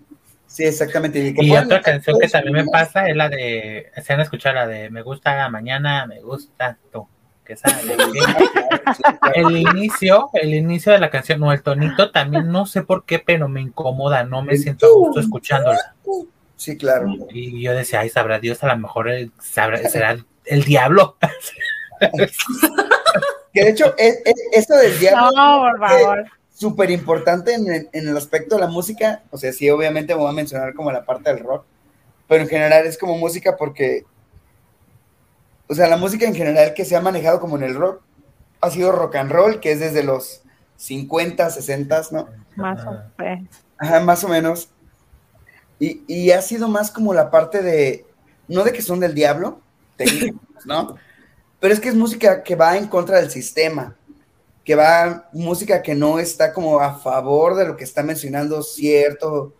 Sí, exactamente. Y, otra canción que también me pasa es la de, se han escuchado la de Me gusta mañana, me gusta tú. Que sale. [LAUGHS] el inicio, el inicio de la canción, o el tonito también, no sé por qué, pero me incomoda, no me siento a gusto escuchándola. Sí, claro. Y yo decía, ay, sabrá Dios, a lo mejor será el diablo. [LAUGHS] que de hecho, es, esto del diablo. No, por favor súper importante en, el aspecto de la música. O sea, sí, obviamente me voy a mencionar como la parte del rock, pero en general es como música porque, o sea, la música en general que se ha manejado como en el rock ha sido rock and roll, que es desde los 50, 60, ¿no? Más o menos. Ajá, más o menos. Y, y ha sido más como la parte de, no de que son del diablo, ¿no? Pero es que es música que va en contra del sistema que va música que no está como a favor de lo que está mencionando cierto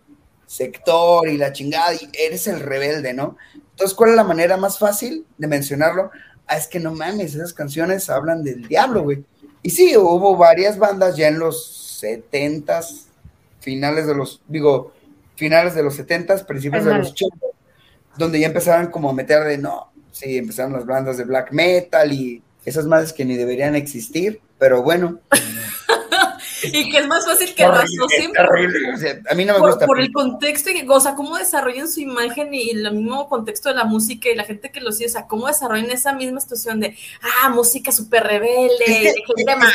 sector y la chingada, y eres el rebelde, ¿no? Entonces, ¿cuál es la manera más fácil de mencionarlo? Ah, es que no mames, esas canciones hablan del diablo, güey. Y sí, hubo varias bandas ya en los setentas, finales de los, digo, finales de los setentas, principios de los 80, donde ya empezaron como a meter de, no, sí, empezaron las bandas de black metal y esas madres que ni deberían existir, pero bueno. [LAUGHS] y que es más fácil que raciosen. a mí no me gusta. Por el contexto y que, o sea, cómo desarrollan su imagen y el mismo contexto de la música y la gente que lo sigue, o sea, cómo desarrollan esa misma situación de, ah, música súper rebelde, gente mala,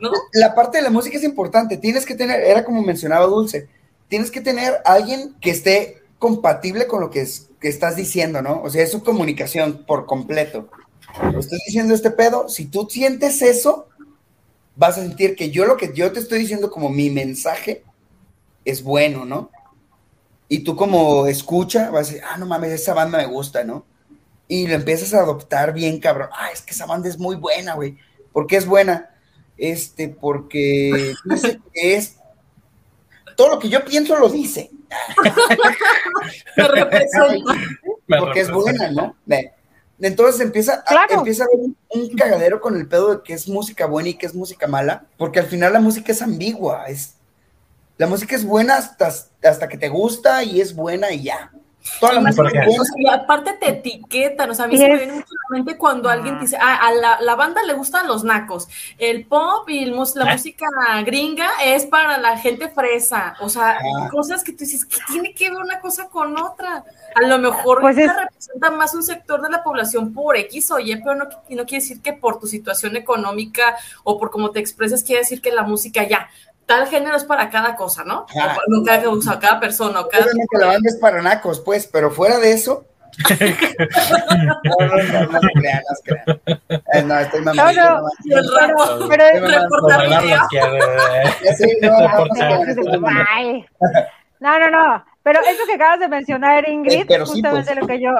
¿no? La parte de la música es importante, tienes que tener, era como mencionaba Dulce, tienes que tener alguien que esté compatible con lo que, es, que estás diciendo, ¿no? O sea, es su comunicación por completo. Estoy diciendo este pedo, si tú sientes eso, vas a sentir que yo lo que yo te estoy diciendo como mi mensaje es bueno, ¿no? Y tú como escucha, vas a decir, ah, no mames, esa banda me gusta, ¿no? Y lo empiezas a adoptar bien, cabrón. Ah, es que esa banda es muy buena, güey. ¿Por qué es buena? Este, porque dice que es todo lo que yo pienso lo dice. [LAUGHS] Me representa. Porque es buena, ¿no? Entonces empieza a, empieza a haber un, un cagadero con el pedo de que es música buena y que es música mala, porque al final la música es ambigua, es, la música es buena hasta, hasta que te gusta y es buena y ya. Toda la Y aparte te etiquetan, o sea, a mí se me viene mucho la mente cuando alguien dice, ah, a la, la banda le gustan los nacos, el pop y el mus- la ¿Eh? música gringa es para la gente fresa, o sea, Ah. cosas que tú dices, ¿qué tiene que ver una cosa con otra? A lo mejor Pues es- representa más un sector de la población por X o Y, pero no, no quiere decir que por tu situación económica o por cómo te expresas, quiere decir que la música ya, tal género es para cada cosa, ¿no? Ajá. O, no cada, o sea, cada persona o cada... Obviamente la banda es para nacos, pues, pero fuera de eso. no, no, no, no se crean, no se crean. Eh, no, estoy mamando. No, no. Pero, ¿eh? Sé, no, no, no. Pero eso que acabas de mencionar, Ingrid, Eh, es justamente pues. lo que yo,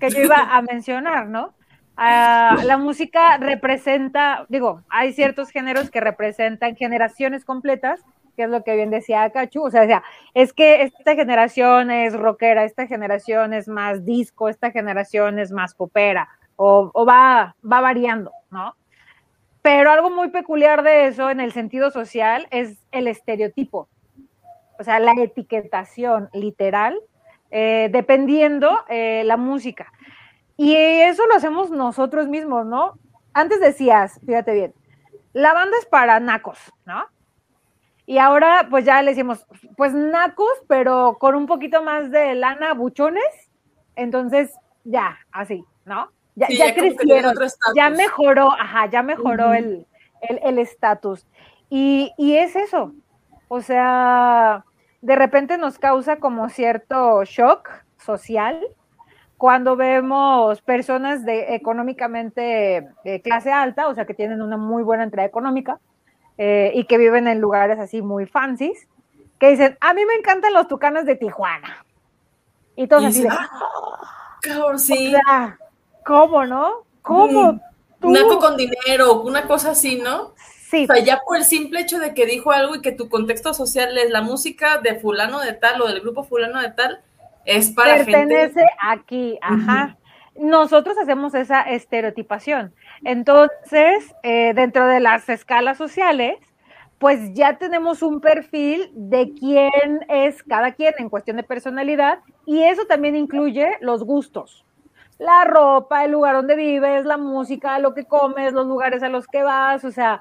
que yo iba a mencionar, ¿no? Ah, la música representa, digo, hay ciertos géneros que representan generaciones completas, que es lo que bien decía Cachu, o sea, es que esta generación es rockera, esta generación es más disco, esta generación es más popera, o, va variando, ¿no? Pero algo muy peculiar de eso en el sentido social es el estereotipo o sea, la etiquetación literal, eh, dependiendo eh, la música. Y eso lo hacemos nosotros mismos, ¿no? Antes decías, fíjate bien, la banda es para nacos, ¿no? Y ahora pues ya le decimos, pues nacos, pero con un poquito más de lana, buchones, entonces ya, así, ¿no? Ya, Sí, ya ya crecieron, ya mejoró, ajá, ya mejoró Ujú. el el- el estatus. y, y es eso, o sea, de repente nos causa como cierto shock social cuando vemos personas de económicamente de clase alta, o sea, que tienen una muy buena entrada económica eh, y que viven en lugares así muy fancies, que dicen, a mí me encantan los tucanes de Tijuana. Y todos Y así o sí. sea, ¿cómo, no? ¿Cómo? Mm, tú? Naco con dinero, una cosa así, ¿no? Sí, O sea, ya por el simple hecho de que dijo algo y que tu contexto social es la música de fulano de tal o del grupo fulano de tal, es para pertenece gente. aquí, ajá. Nosotros hacemos esa estereotipación. Entonces, eh, dentro de las escalas sociales, pues ya tenemos un perfil de quién es cada quien en cuestión de personalidad y eso también incluye los gustos. La ropa, el lugar donde vives, la música, lo que comes, los lugares a los que vas, o sea,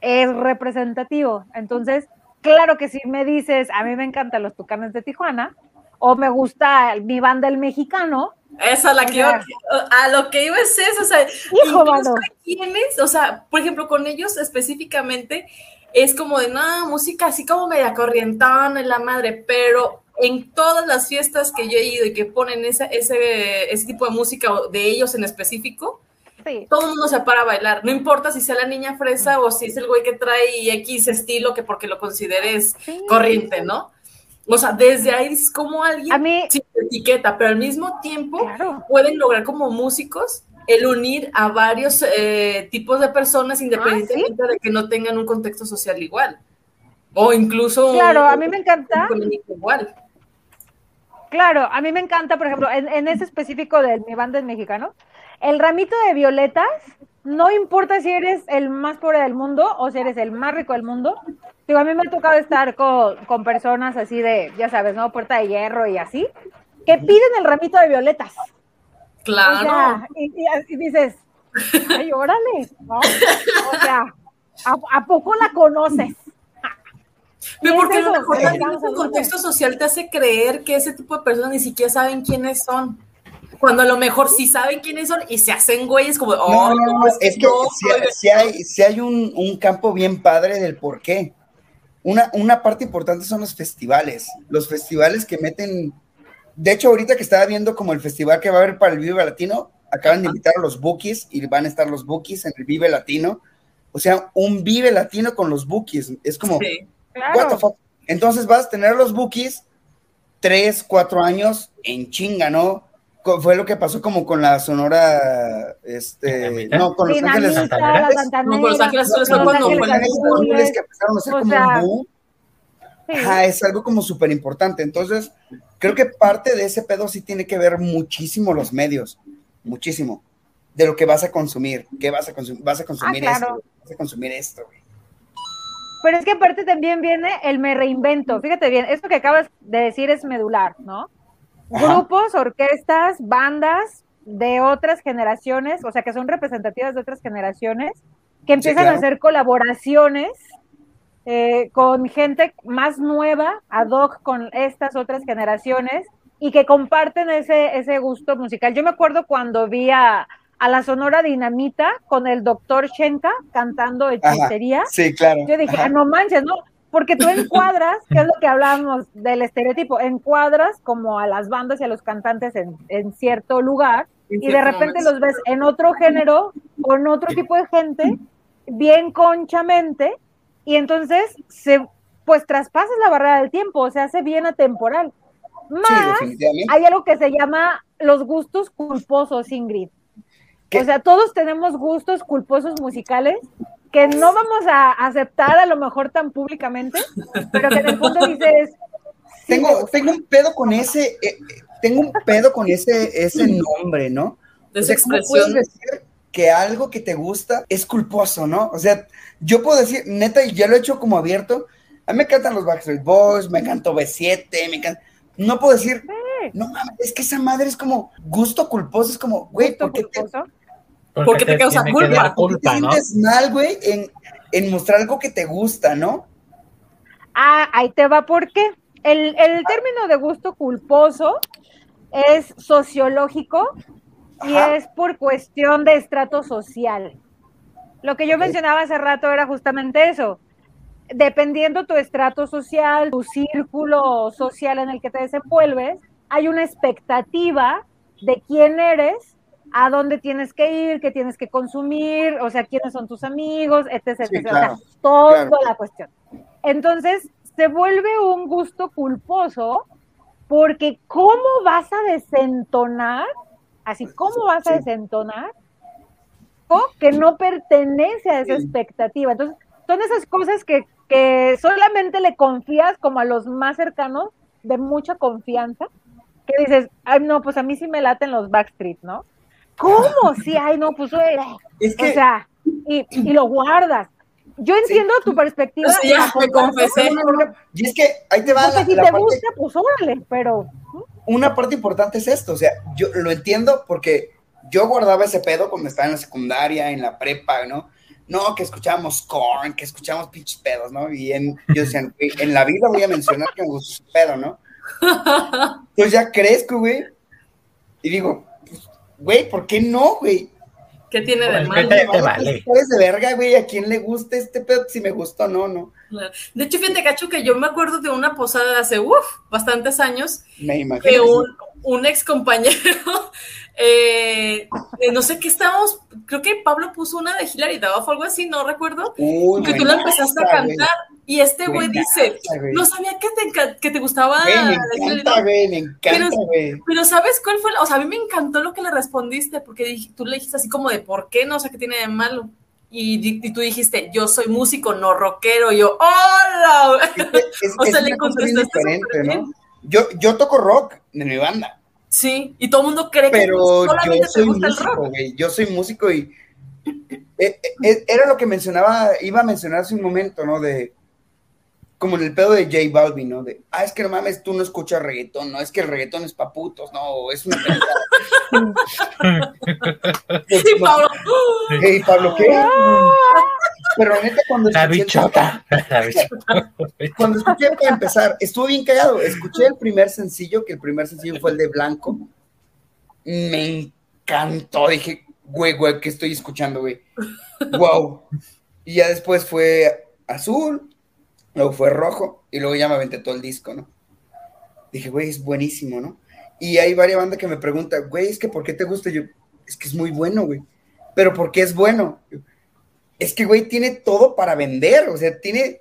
es representativo. Entonces, claro que si me dices, a mí me encantan los tucanes de Tijuana, o me gusta mi banda el mexicano, Esa la O que sea, a lo que iba es eso, o sea, Hijo, quienes, o sea, por ejemplo, con ellos específicamente, es como de, no, música así como media corrientana en la madre, pero en todas las fiestas que yo he ido y que ponen ese, ese, ese tipo de música de ellos en específico, sí, todo el mundo se para a bailar, no importa si sea la niña fresa o si es el güey que trae X estilo que porque lo consideres sí. corriente, ¿no? O sea, desde ahí es como alguien A mí, sin etiqueta, pero al mismo tiempo claro, pueden lograr como músicos el unir a varios eh, tipos de personas Ah, independientemente de que no tengan un contexto social igual. O incluso claro, un- a mí me encanta. económico igual. Claro, a mí me encanta, por ejemplo, en, en ese específico de mi banda en mexicano, el ramito de violetas, no importa si eres el más pobre del mundo o si eres el más rico del mundo. Digo, a mí me ha tocado estar con, con personas así de, ya sabes, ¿no? Puerta de hierro y así, que piden el ramito de violetas. Claro. O sea, y, y- y dices, ay, órale, ¿no? O sea, ¿a, a poco la conoces? Pero porque es a lo mejor a contexto social te hace creer que ese tipo de personas ni siquiera saben quiénes son. Cuando a lo mejor sí saben quiénes son y se hacen güeyes como, oh, No, no, no, es que de- sí hay, sí hay un, un campo bien padre del por qué. Una, una parte importante son los festivales. Los festivales que meten. De hecho, ahorita que estaba viendo como el festival que va a haber para el Vive Latino, acaban de invitar a los Bookies y van a estar los Bookies en el Vive Latino. O sea, un Vive Latino con los Bookies. Es como, Sí. what the Claro, fuck. Entonces vas a tener a los Bookies tres, cuatro años en chinga, ¿no? Fue lo que pasó como con la Sonora, este, no, con Los Ángeles Dinamita, Santanera, No, con Los Ángeles Azules fue cuando fue que empezaron a ser o como sea, un boom. sí. Ajá, es algo como súper importante. Entonces, creo que parte de ese pedo sí tiene que ver muchísimo los medios, muchísimo. de lo que vas a consumir. ¿Qué vas a consumir? Vas a consumir Ah, claro. esto, vas a consumir esto, güey. Pero es que aparte también viene el me reinvento. Fíjate bien, esto que acabas de decir es medular, ¿no? Ajá. Grupos, orquestas, bandas de otras generaciones, o sea, que son representativas de otras generaciones, que empiezan claro. a hacer colaboraciones eh, con gente más nueva, ad hoc con estas otras generaciones, y que comparten ese, ese gusto musical. Yo me acuerdo cuando vi a, a la Sonora Dinamita con el doctor Shenka cantando hechicería. Sí, claro. Yo dije, Ajá. ah, no manches, ¿no? Porque tú encuadras, que es lo que hablábamos del estereotipo, encuadras como a las bandas y a los cantantes en, en cierto lugar En y de repente momento. los ves en otro género, con otro tipo de gente, bien conchamente, y entonces se, pues traspasas la barrera del tiempo, se hace bien atemporal. Más, hay algo que se llama los gustos culposos, Ingrid. ¿Qué? O sea, todos tenemos gustos culposos musicales que no vamos a aceptar a lo mejor tan públicamente, pero que en el fondo dices, sí, Tengo, tengo un pedo con ese, eh, eh, tengo un pedo con ese, ese nombre, ¿no? de O esa sea, ¿cómo puedes expresión. decir que algo que te gusta es culposo, ¿no? O sea, yo puedo decir, neta, y ya lo he hecho como abierto, a mí me encantan los Backstreet Boys, me encantó B7, me encanta... No puedo decir, no mames, es que esa madre es como gusto culposo, es como, güey, ¿por qué te, Porque te causa culpa. te culpa, ¿no? sientes mal, güey, en, en mostrar algo que te gusta, ¿no? Ah, ahí te va, ¿por qué? El, el término de gusto culposo es sociológico y Ajá. es por cuestión de estrato social. Lo que yo mencionaba hace rato era justamente eso. Dependiendo tu estrato social, tu círculo social en el que te desenvuelves, hay una expectativa de quién eres, a dónde tienes que ir, qué tienes que consumir, o sea, quiénes son tus amigos, etc. Sí, etc. claro, o sea, toda claro. la cuestión. Entonces, se vuelve un gusto culposo porque ¿cómo vas a desentonar? Así, ¿cómo vas a desentonar? O que no pertenece a esa Sí. expectativa. Entonces, son esas cosas que, que solamente le confías como a los más cercanos, de mucha confianza, que dices, ay, no, pues a mí sí me laten los Backstreet, ¿no? ¿Cómo? Sí, ay, no, pues, eh, Es que, o sea, y, y lo guardas. Yo entiendo tu perspectiva. Sí, ya, me confesé. no, no, no, y es que ahí te va Porque la, si la te parte- gusta, pues órale, pero una parte importante es esto, o sea, yo lo entiendo porque yo guardaba ese pedo cuando estaba en la secundaria, en la prepa, ¿no? No, que escuchábamos corn, que escuchábamos pinches pedos, ¿no? Y en, yo decía, "Güey, en la vida voy a mencionar que me gusta ese pedo, ¿no? Entonces [LAUGHS] ya crezco, güey, y digo, pues, güey, ¿por qué no, güey? ¿Qué tiene de Pues, malo? Vamos a vale. Eres de verga, güey, a quién le gusta este pedo, si me gustó o no, no. De hecho, fíjate, Cacho, que yo me acuerdo de una posada de hace, uff, bastantes años, Me imagino. que un, un ex compañero, [LAUGHS] eh, no sé qué estábamos, creo que Pablo puso una de Hilary Duff o algo así, no recuerdo, Uy, que tú la empezaste a güey. Y este güey dice, no sabía que te, que te gustaba Güey, me encanta, Duff". güey, me encanta, Pero- güey. Pero ¿sabes cuál fue? O sea, a mí me encantó lo que le respondiste, porque dij- tú le dijiste así como de, ¿por qué? No sé qué tiene de malo. Y, y tú dijiste, yo soy músico, no rockero. Y yo, ¡hola! Es, [LAUGHS] O sea, le contestaste ¿no? Yo, yo toco rock de mi banda, Sí, y todo el mundo cree que pero solamente yo te soy gusta el músico, rock. güey. Yo soy músico y eh, eh, era lo que mencionaba, iba a mencionar hace un momento, ¿no? De como en el pedo de J Balvin, ¿no? De, ah, es que no mames, tú no escuchas reggaetón, no, es que el reggaetón es pa' putos, no, es una. [LAUGHS] Pues, Sí, no, Pablo. Hey, Pablo, ¿qué? Pero neta, cuando La escuché el- bichota. [LAUGHS] La bichota. Cuando escuché para empezar, estuvo bien callado. Escuché el primer sencillo, que el primer sencillo fue el de Blanco. Me encantó. Dije, güey, güey, ¿qué estoy escuchando, güey? Wow. Y ya después fue azul, luego fue rojo, y luego ya me aventé todo el disco, ¿no? Dije, güey, es buenísimo, ¿no? Y hay varias bandas que me preguntan, güey, es que ¿por qué te gusta? Yo, es que es muy bueno, güey. Pero ¿por qué es bueno? Es que, güey, tiene todo para vender, o sea, tiene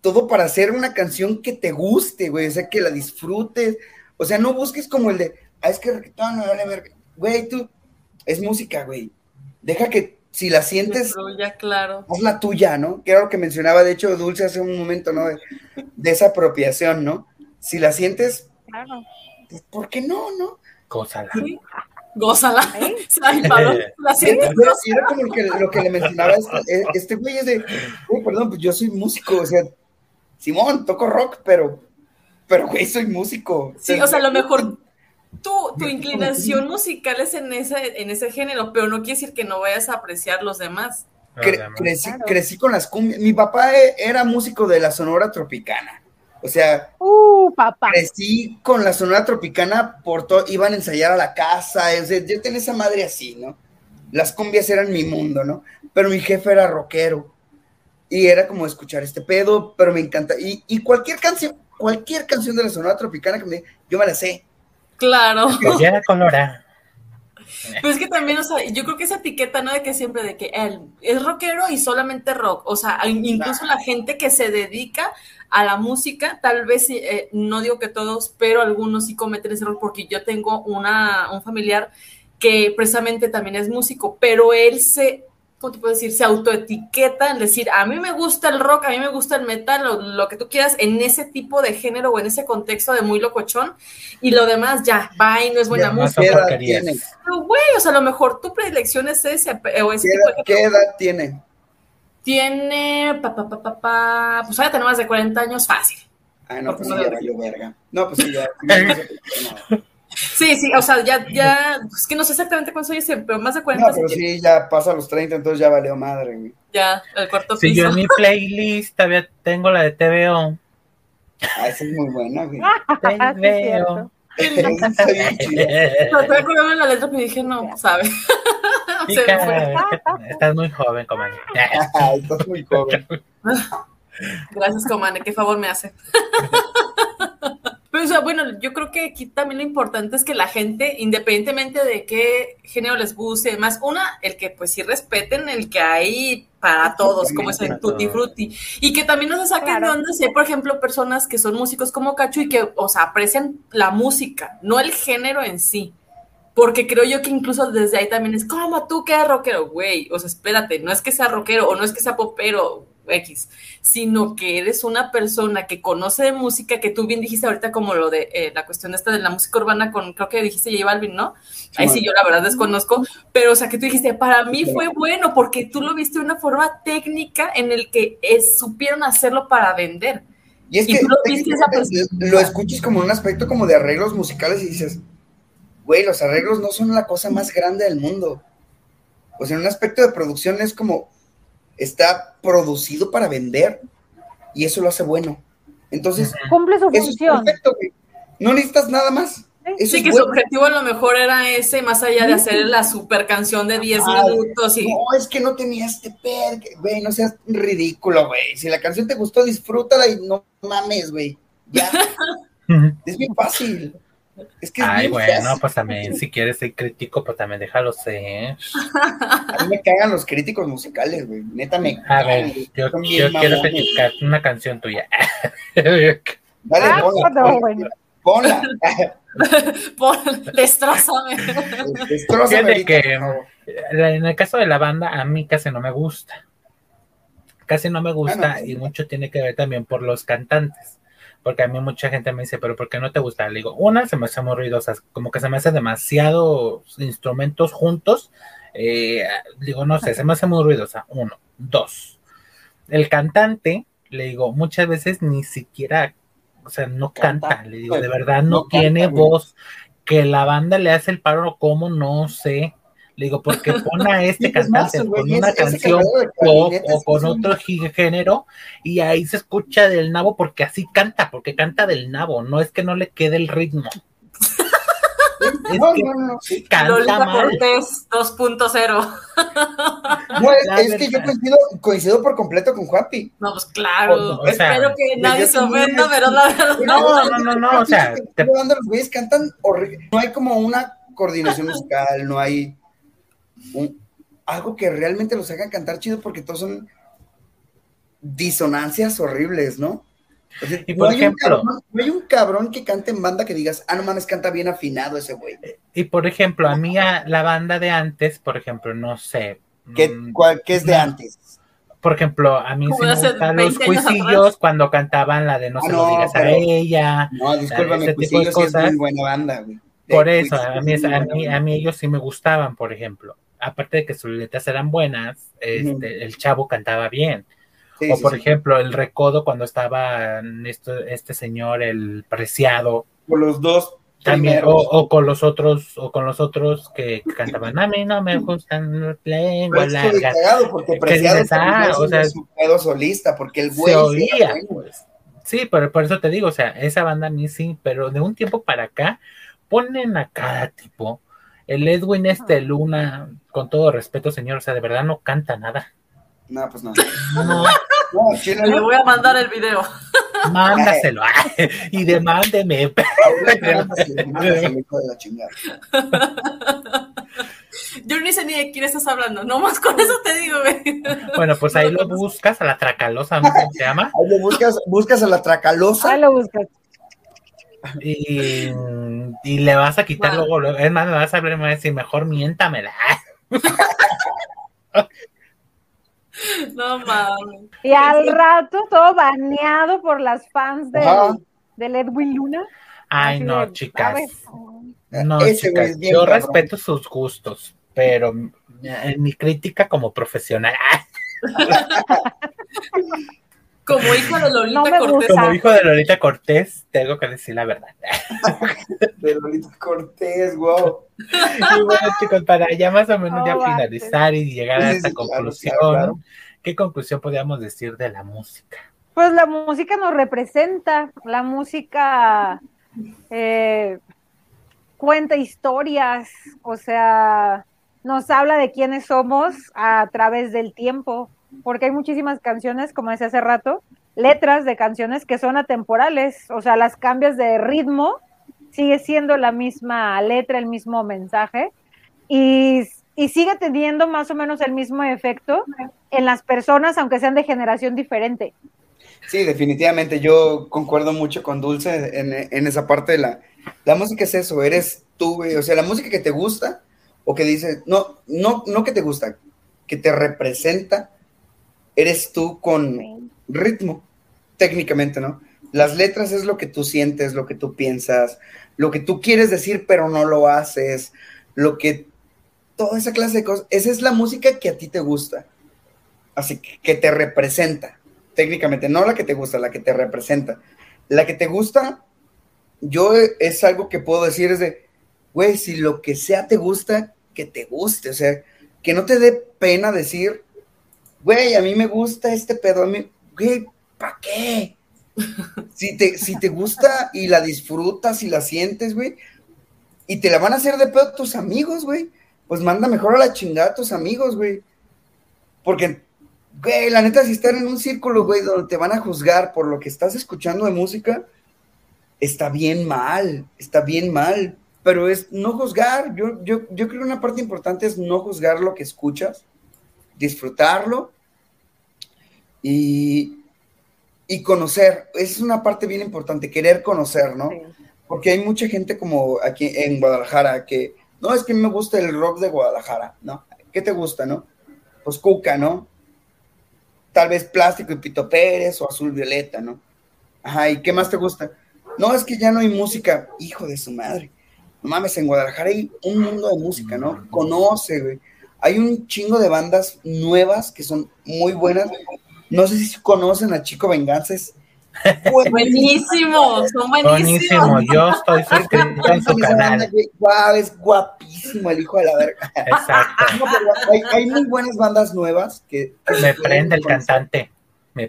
todo para hacer una canción que te guste, güey, o sea, que la disfrutes. O sea, no busques como el de, ah, es que reggaetón no vale verga. Güey, tú, es música, güey. Deja que si la sientes, Ya, claro. haz la tuya, ¿no? Que era lo que mencionaba, de hecho, Dulce hace un momento, ¿no? De, de esa apropiación, ¿no? Si la sientes, claro. pues, ¿por qué no, no? Cosa la- Sí. Gózala. ¿Eh? Da el palo, la sientes, era, como lo que, lo que le mencionaba este, este güey es de, "Uy, perdón, pues yo soy músico, o sea, Simón, toco rock, pero, pero güey, soy músico. Sí, o sea, a lo mejor tu, tu inclinación musical es en ese, en ese género, pero no quiere decir que no vayas a apreciar los demás. Cre- crecí, crecí con las cumbias. Mi papá e- era músico de la Sonora Tropicana. O sea, Uh, papá. crecí con la Sonora Tropicana por todo, iban a ensayar a la casa, o sea, yo tenía esa madre así, ¿no? Las cumbias eran mi mundo, ¿no? Pero mi jefe era rockero y era como escuchar este pedo, pero me encanta. Y, y cualquier canción, cualquier canción de la Sonora Tropicana que me yo me la sé. Claro. Ya colora. Pero es que también, o sea, yo creo que esa etiqueta, ¿no? De que siempre de que él es rockero y solamente rock. O sea, incluso la gente que se dedica a la música, tal vez, eh, no digo que todos, pero algunos sí cometen ese error, porque yo tengo una, un familiar que precisamente también es músico, pero él se, ¿cómo te puedo decir? Se autoetiqueta en decir, a mí me gusta el rock, a mí me gusta el metal, o lo que tú quieras, en ese tipo de género o en ese contexto de muy locochón, y lo demás ya, va y no es buena música. ¿Qué edad porquerías. tiene? Pero, güey, o sea, a lo mejor tu predilección es ese, o ese ¿Qué tipo edad, de qué edad tiene? Tiene, pa, pa, pa, pa, pa, pues ahora tenemos más de 40 años fácil. Ah, no, pues sí, valió verga. No, pues sí, ya. Sí, sí, o sea, ya, ya, es que no sé exactamente cuántos años pero más de 40 No, pero sí, ya pasa los 30, entonces ya valió madre, güey. ya, el cuarto piso. yo en mi playlist todavía tengo la de TVO. Ah, esa es muy buena, güey. [LAUGHS] Sí, es cierto. [LAUGHS] Esa está bien chida. [LAUGHS] Pero te acordaba la letra, pero dije, no, sabe. Estás muy joven, comadre. Ah, Estás muy joven. Gracias, Comane, qué favor me hace. Pero, o sea, bueno, yo creo que aquí también lo importante es que la gente, independientemente de qué género les guste, y demás, una, el que pues sí respeten el que hay para todos, como es el Tutti Frutti, y que también no se saquen Claro. de donde si hay, por ejemplo, personas que son músicos como Cacho y que, o sea, aprecian la música, no el género en sí. Porque creo yo que incluso desde ahí también es como tú que eres rockero, güey. O sea, espérate, no es que sea rockero o no es que sea popero X, sino que eres una persona que conoce de música, que tú bien dijiste ahorita como lo de eh, la cuestión esta de la música urbana con, creo que dijiste J Balvin, ¿no? Ahí sí yo la verdad desconozco, pero o sea que tú dijiste, para mí fue bueno porque tú lo viste de una forma técnica en el que eh, supieron hacerlo para vender. Y es Y que tú lo viste esa lo escuchas como un aspecto como de arreglos musicales y dices, güey, los arreglos no son la cosa más grande del mundo. O sea, en un aspecto de producción es como, está producido para vender y eso lo hace bueno. Entonces, Cumple su eso es función. perfecto, güey. No necesitas nada más. Eso Sí, es que su objetivo a lo mejor era ese, más allá de hacer la super canción de 10 Ah, minutos y... No, es que no tenía este per, güey, no seas ridículo, güey. Si la canción te gustó, disfrútala y no mames, güey. Ya, [LAUGHS] es bien fácil. Es que es Ay, bueno, fácil. pues también, si quieres ser crítico, pues también déjalo ser. [LAUGHS] A mí me cagan los críticos musicales, güey. Neta me A cagan, ver, yo, yo quiero criticar una canción tuya. [LAUGHS] [LAUGHS] Dale, Ah, ponla, no, ponla, bueno. ponla. Fíjate ahorita, que en el caso de la banda, a mí casi no me gusta. Casi no me gusta Bueno, y mucho tiene que ver también por los cantantes. Porque a mí mucha gente me dice, pero ¿por qué no te gusta? Le digo, una, se me hace muy ruidosa, como que se me hace demasiados instrumentos juntos. Eh, digo, no sé, se me hace muy ruidosa. Uno. Dos. El cantante, le digo, muchas veces ni siquiera, o sea, no Canta. canta. Le digo, de verdad no, tiene voz. Que la banda le hace el paro, como no sé. Le digo, porque pone a este [LAUGHS] es cantante con una canción pop o con otro género y ahí se escucha del nabo porque así canta, porque canta del nabo, no es que no le quede el ritmo. [LAUGHS] Es No, que no, no. sí. canta Lolita mal. Cortés 2.0. No, es, que yo coincido, coincido por completo con Juapi. No, pues claro. O sea, Espero que nadie se ofenda, pero la verdad. [LAUGHS] No, no, no, no, o sea, te- los güeyes cantan horrible. No hay como una coordinación musical, no hay un- algo que realmente los haga cantar chido porque todos son disonancias horribles, ¿no? O sea, Y no por hay ejemplo- cabrón- no hay un cabrón que cante en banda que digas, ah, no mames, canta bien afinado ese güey. y por ejemplo, a mí a la banda de antes, por ejemplo, no sé. ¿Qué, mm, cuál- qué es de no. antes? Por ejemplo, a mí sí me gustan los 20 años cuisillos atrás. cuando cantaban la de no Ah, se no, lo digas a ella. No, discúlpame, ese tipo de ellos sí es cosas. muy buena banda, güey. Por eso, a mí, a, mí, a mí ellos sí me gustaban, por ejemplo. Aparte de que sus letras eran buenas, este, el chavo cantaba bien. o por ejemplo, el recodo cuando estaba este señor, el preciado. Con los dos también, o, con los otros, o con los otros que cantaban, a mí no me gustan lenguas largas. Porque Preciado ah, o sea, su pedo solista, porque el güey se oía. Pues. Sí, pero por eso te digo, o sea, esa banda a mí sí, pero de un tiempo para acá ponen a cada tipo. El Edwin este Luna, con todo respeto, señor, o sea, de verdad no canta nada. No, pues no. No. [LAUGHS] Le voy a mandar el video. Mándaselo. y demándeme. [LAUGHS] [LAUGHS] Yo ni sé ni de quién estás hablando, nomás con eso te digo, Bueno, pues ahí lo buscas a la tracalosa, ¿cómo se llama? Ahí lo buscas, buscas a la tracalosa. Ahí lo buscas. Y, y le vas a quitar luego, es más, me vas a ver, me a decir, mejor miéntamela. [LAUGHS] No mames. Y al rato todo baneado por las fans de, del Edwin Luna. Ay, no, chicas. No, chicas, yo respeto sus gustos, pero en mi crítica como profesional. [LAUGHS] [LAUGHS] Como hijo de Lolita Cortés. Como hijo de Lolita Cortés, tengo que decir la verdad. [LAUGHS] De Lolita Cortés, wow. Y bueno, chicos, para ya más o menos ya finalizar y llegar a esta conclusión, ¿qué conclusión podríamos decir de la música? Pues la música nos representa, la música eh, cuenta historias, o sea, nos habla de quiénes somos a través del tiempo porque hay muchísimas canciones, como decía hace rato, letras de canciones que son atemporales, o sea, las cambias de ritmo, sigue siendo la misma letra, el mismo mensaje, y, y sigue teniendo más o menos el mismo efecto en las personas, aunque sean de generación diferente. Sí, definitivamente, yo concuerdo mucho con Dulce en, en esa parte de la, la música es eso, eres tú, o sea, la música que te gusta o que dices, no, no, no que te gusta, que te representa, eres tú con ritmo, técnicamente, ¿no? Las letras es lo que tú sientes, lo que tú piensas, lo que tú quieres decir, pero no lo haces, lo que, toda esa clase de cosas, esa es la música que a ti te gusta, así que, que te representa, técnicamente, no la que te gusta, la que te representa. La que te gusta, yo es algo que puedo decir es de, güey, si lo que sea te gusta, que te guste, o sea, que no te dé pena decir, güey, a mí me gusta este pedo, a mí, güey, ¿para qué? Si te, si te gusta y la disfrutas y la sientes, güey, y te la van a hacer de pedo tus amigos, güey, pues manda mejor a la chingada a tus amigos, güey. Porque, güey, la neta, si están en un círculo, güey, donde te van a juzgar por lo que estás escuchando de música, está bien mal, está bien mal. Pero es no juzgar. Yo, yo, yo creo que una parte importante es no juzgar lo que escuchas disfrutarlo y, y conocer. es una parte bien importante, querer conocer, ¿no? Porque hay mucha gente como aquí en Guadalajara que, no, es que me gusta el rock de Guadalajara, ¿no? ¿Qué te gusta, no? Pues Cuca, ¿no? Tal vez Plástico y Pito Pérez o Azul Violeta, ¿no? Ajá, ¿y qué más te gusta? No, es que ya no hay música, hijo de su madre. No mames, en Guadalajara hay un mundo de música, ¿no? Conoce, güey. Hay un chingo de bandas nuevas que son muy buenas. No sé si conocen a Chico Venganzas. [LAUGHS] Buenísimo, son buenísimos. Buenísimo, yo estoy suscrito en su canal. Wow, es guapísimo el hijo de la verga. Exacto. [LAUGHS] hay, muy buenas bandas nuevas que. Me prende el cantante. [LAUGHS]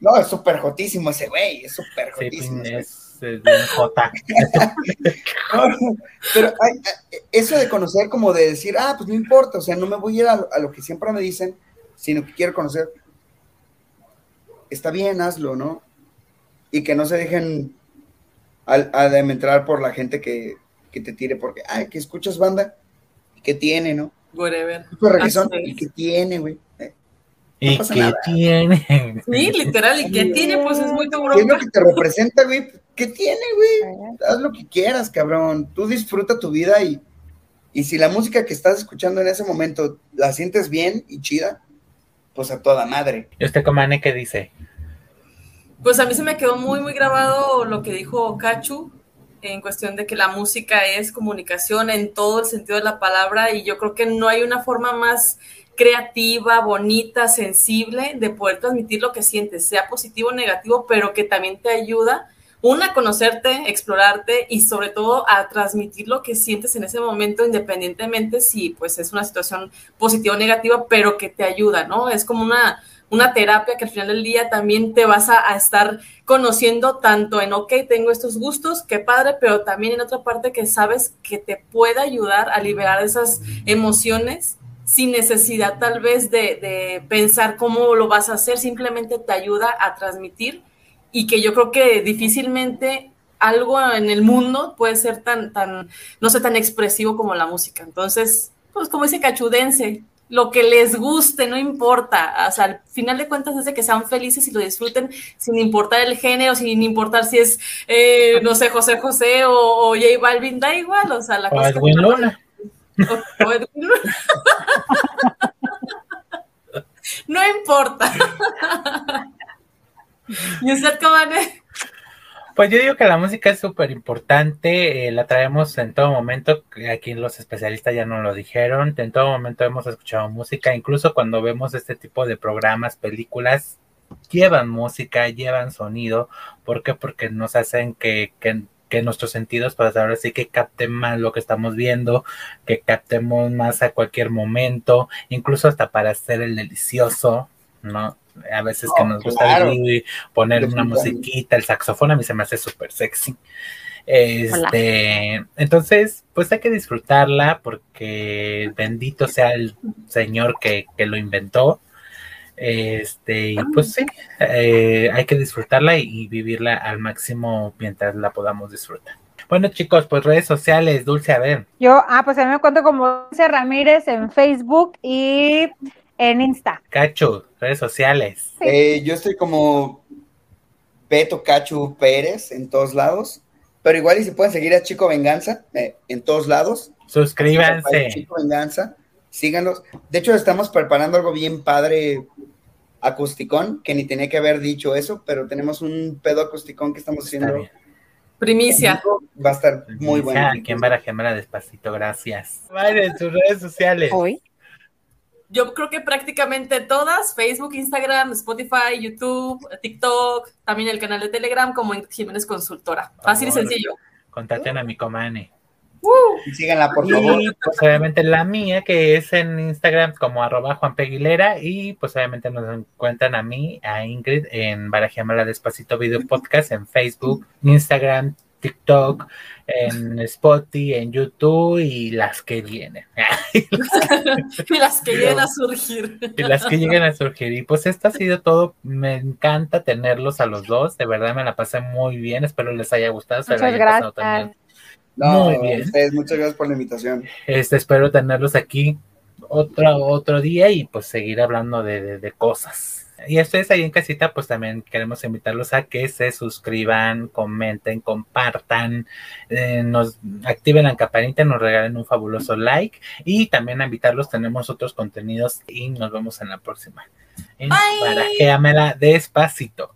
no, es súper jotísimo ese güey, es súper jotísimo. [LAUGHS] Pero eso de conocer, como de decir, ah, pues no importa, o sea, no me voy a ir a, lo que siempre me dicen, sino que quiero conocer. Está bien, hazlo, ¿no? Y que no se dejen entrar por la gente que, te tire, porque, ay, que escuchas banda, ¿qué tiene, no? Whatever. ¿qué tiene, güey? ¿Y qué tiene? Sí, literal, ¿y qué tiene? Pues es muy duro. ¿Qué es lo que te representa, güey? ¿Qué tiene, güey? Haz lo que quieras, cabrón. Tú disfruta tu vida y, y si la música que estás escuchando en ese momento la sientes bien y chida, pues a toda madre. ¿Y usted, Comane, qué dice? Pues a mí se me quedó muy, muy grabado lo que dijo Cachu en cuestión de que la música es comunicación en todo el sentido de la palabra y yo creo que no hay una forma más creativa, bonita, sensible de poder transmitir lo que sientes, sea positivo o negativo, pero que también te ayuda, una, a conocerte, explorarte y sobre todo a transmitir lo que sientes en ese momento, independientemente si pues es una situación positiva o negativa, pero que te ayuda, ¿no? Es como una, una terapia que al final del día también te vas a, estar conociendo tanto en, ok, tengo estos gustos, qué padre, pero también en otra parte que sabes que te puede ayudar a liberar esas emociones sin necesidad tal vez de, de, pensar cómo lo vas a hacer, simplemente te ayuda a transmitir y que yo creo que difícilmente algo en el mundo puede ser tan, tan, no sé, tan expresivo como la música. Entonces, pues como ese cachudense, lo que les guste, no importa. O sea, al final de cuentas es de que sean felices y lo disfruten sin importar el género, sin importar si es, eh, no sé, José José o, o, J Balvin, da igual. O sea, la o cosa Edwin Luna. O, o Edwin [LAUGHS] no importa. [LAUGHS] ¿Y usted cómo Pues yo digo que la música es súper importante, eh, la traemos en todo momento, aquí los especialistas ya nos lo dijeron, en todo momento hemos escuchado música, incluso cuando vemos este tipo de programas, películas, llevan música, llevan sonido, ¿por qué? Porque nos hacen que, que, que nuestros sentidos, pues ahora sí que capten más lo que estamos viendo, que captemos más a cualquier momento, incluso hasta para hacer el delicioso, ¿no? A veces que nos gusta claro. el poner una musiquita, el saxofón a mí se me hace súper sexy. Este, Hola. entonces, pues hay que disfrutarla porque bendito sea el Señor que, que lo inventó. Este, y pues sí, eh, hay que disfrutarla y, y vivirla al máximo mientras la podamos disfrutar. Bueno, chicos, pues redes sociales, Dulce, a ver. Yo, ah, pues a mí me cuento como Dulce Ramírez en Facebook y en Insta. Cacho, redes sociales. Sí. Eh, yo estoy como Beto Cachu Pérez en todos lados, pero igual y si pueden seguir a Chico Venganza eh, en todos lados. Suscríbanse. Chico Venganza, síganlos. De hecho, estamos preparando algo bien padre acusticón, que ni tenía que haber dicho eso, pero tenemos un pedo acusticón que estamos haciendo. Primicia. Va a estar muy bueno. Aquí en Barajemera despacito, gracias. Vale, en sus redes sociales. Hoy. Yo creo que prácticamente todas, Facebook, Instagram, Spotify, YouTube, TikTok, también el canal de Telegram como Jiménez Consultora. Fácil y sencillo. Contaten a mi comane. Uh, y síganla, por favor. Y pues obviamente la mía, que es en Instagram como arroba Juan Peguilera, y pues obviamente nos encuentran a mí, a Ingrid, en Barajamala Despacito Video Podcast, en Facebook, Instagram, TikTok, en Spotify, en YouTube y las que vienen. [LAUGHS] [LAUGHS] y las que lleguen a surgir. y las que lleguen a surgir. Y pues esto ha sido todo. Me encanta tenerlos a los dos. De verdad me la pasé muy bien. Espero les haya gustado. Muchas haya gracias. También. No, muy bien. Ustedes, muchas gracias por la invitación. Este, espero tenerlos aquí otro, otro día y pues seguir hablando de, de, de cosas. Y ustedes ahí en casita, pues también queremos invitarlos a que se suscriban, comenten, compartan, eh, nos activen la campanita, nos regalen un fabuloso like y también a invitarlos, tenemos otros contenidos y nos vemos en la próxima. En Barajeamela despacito.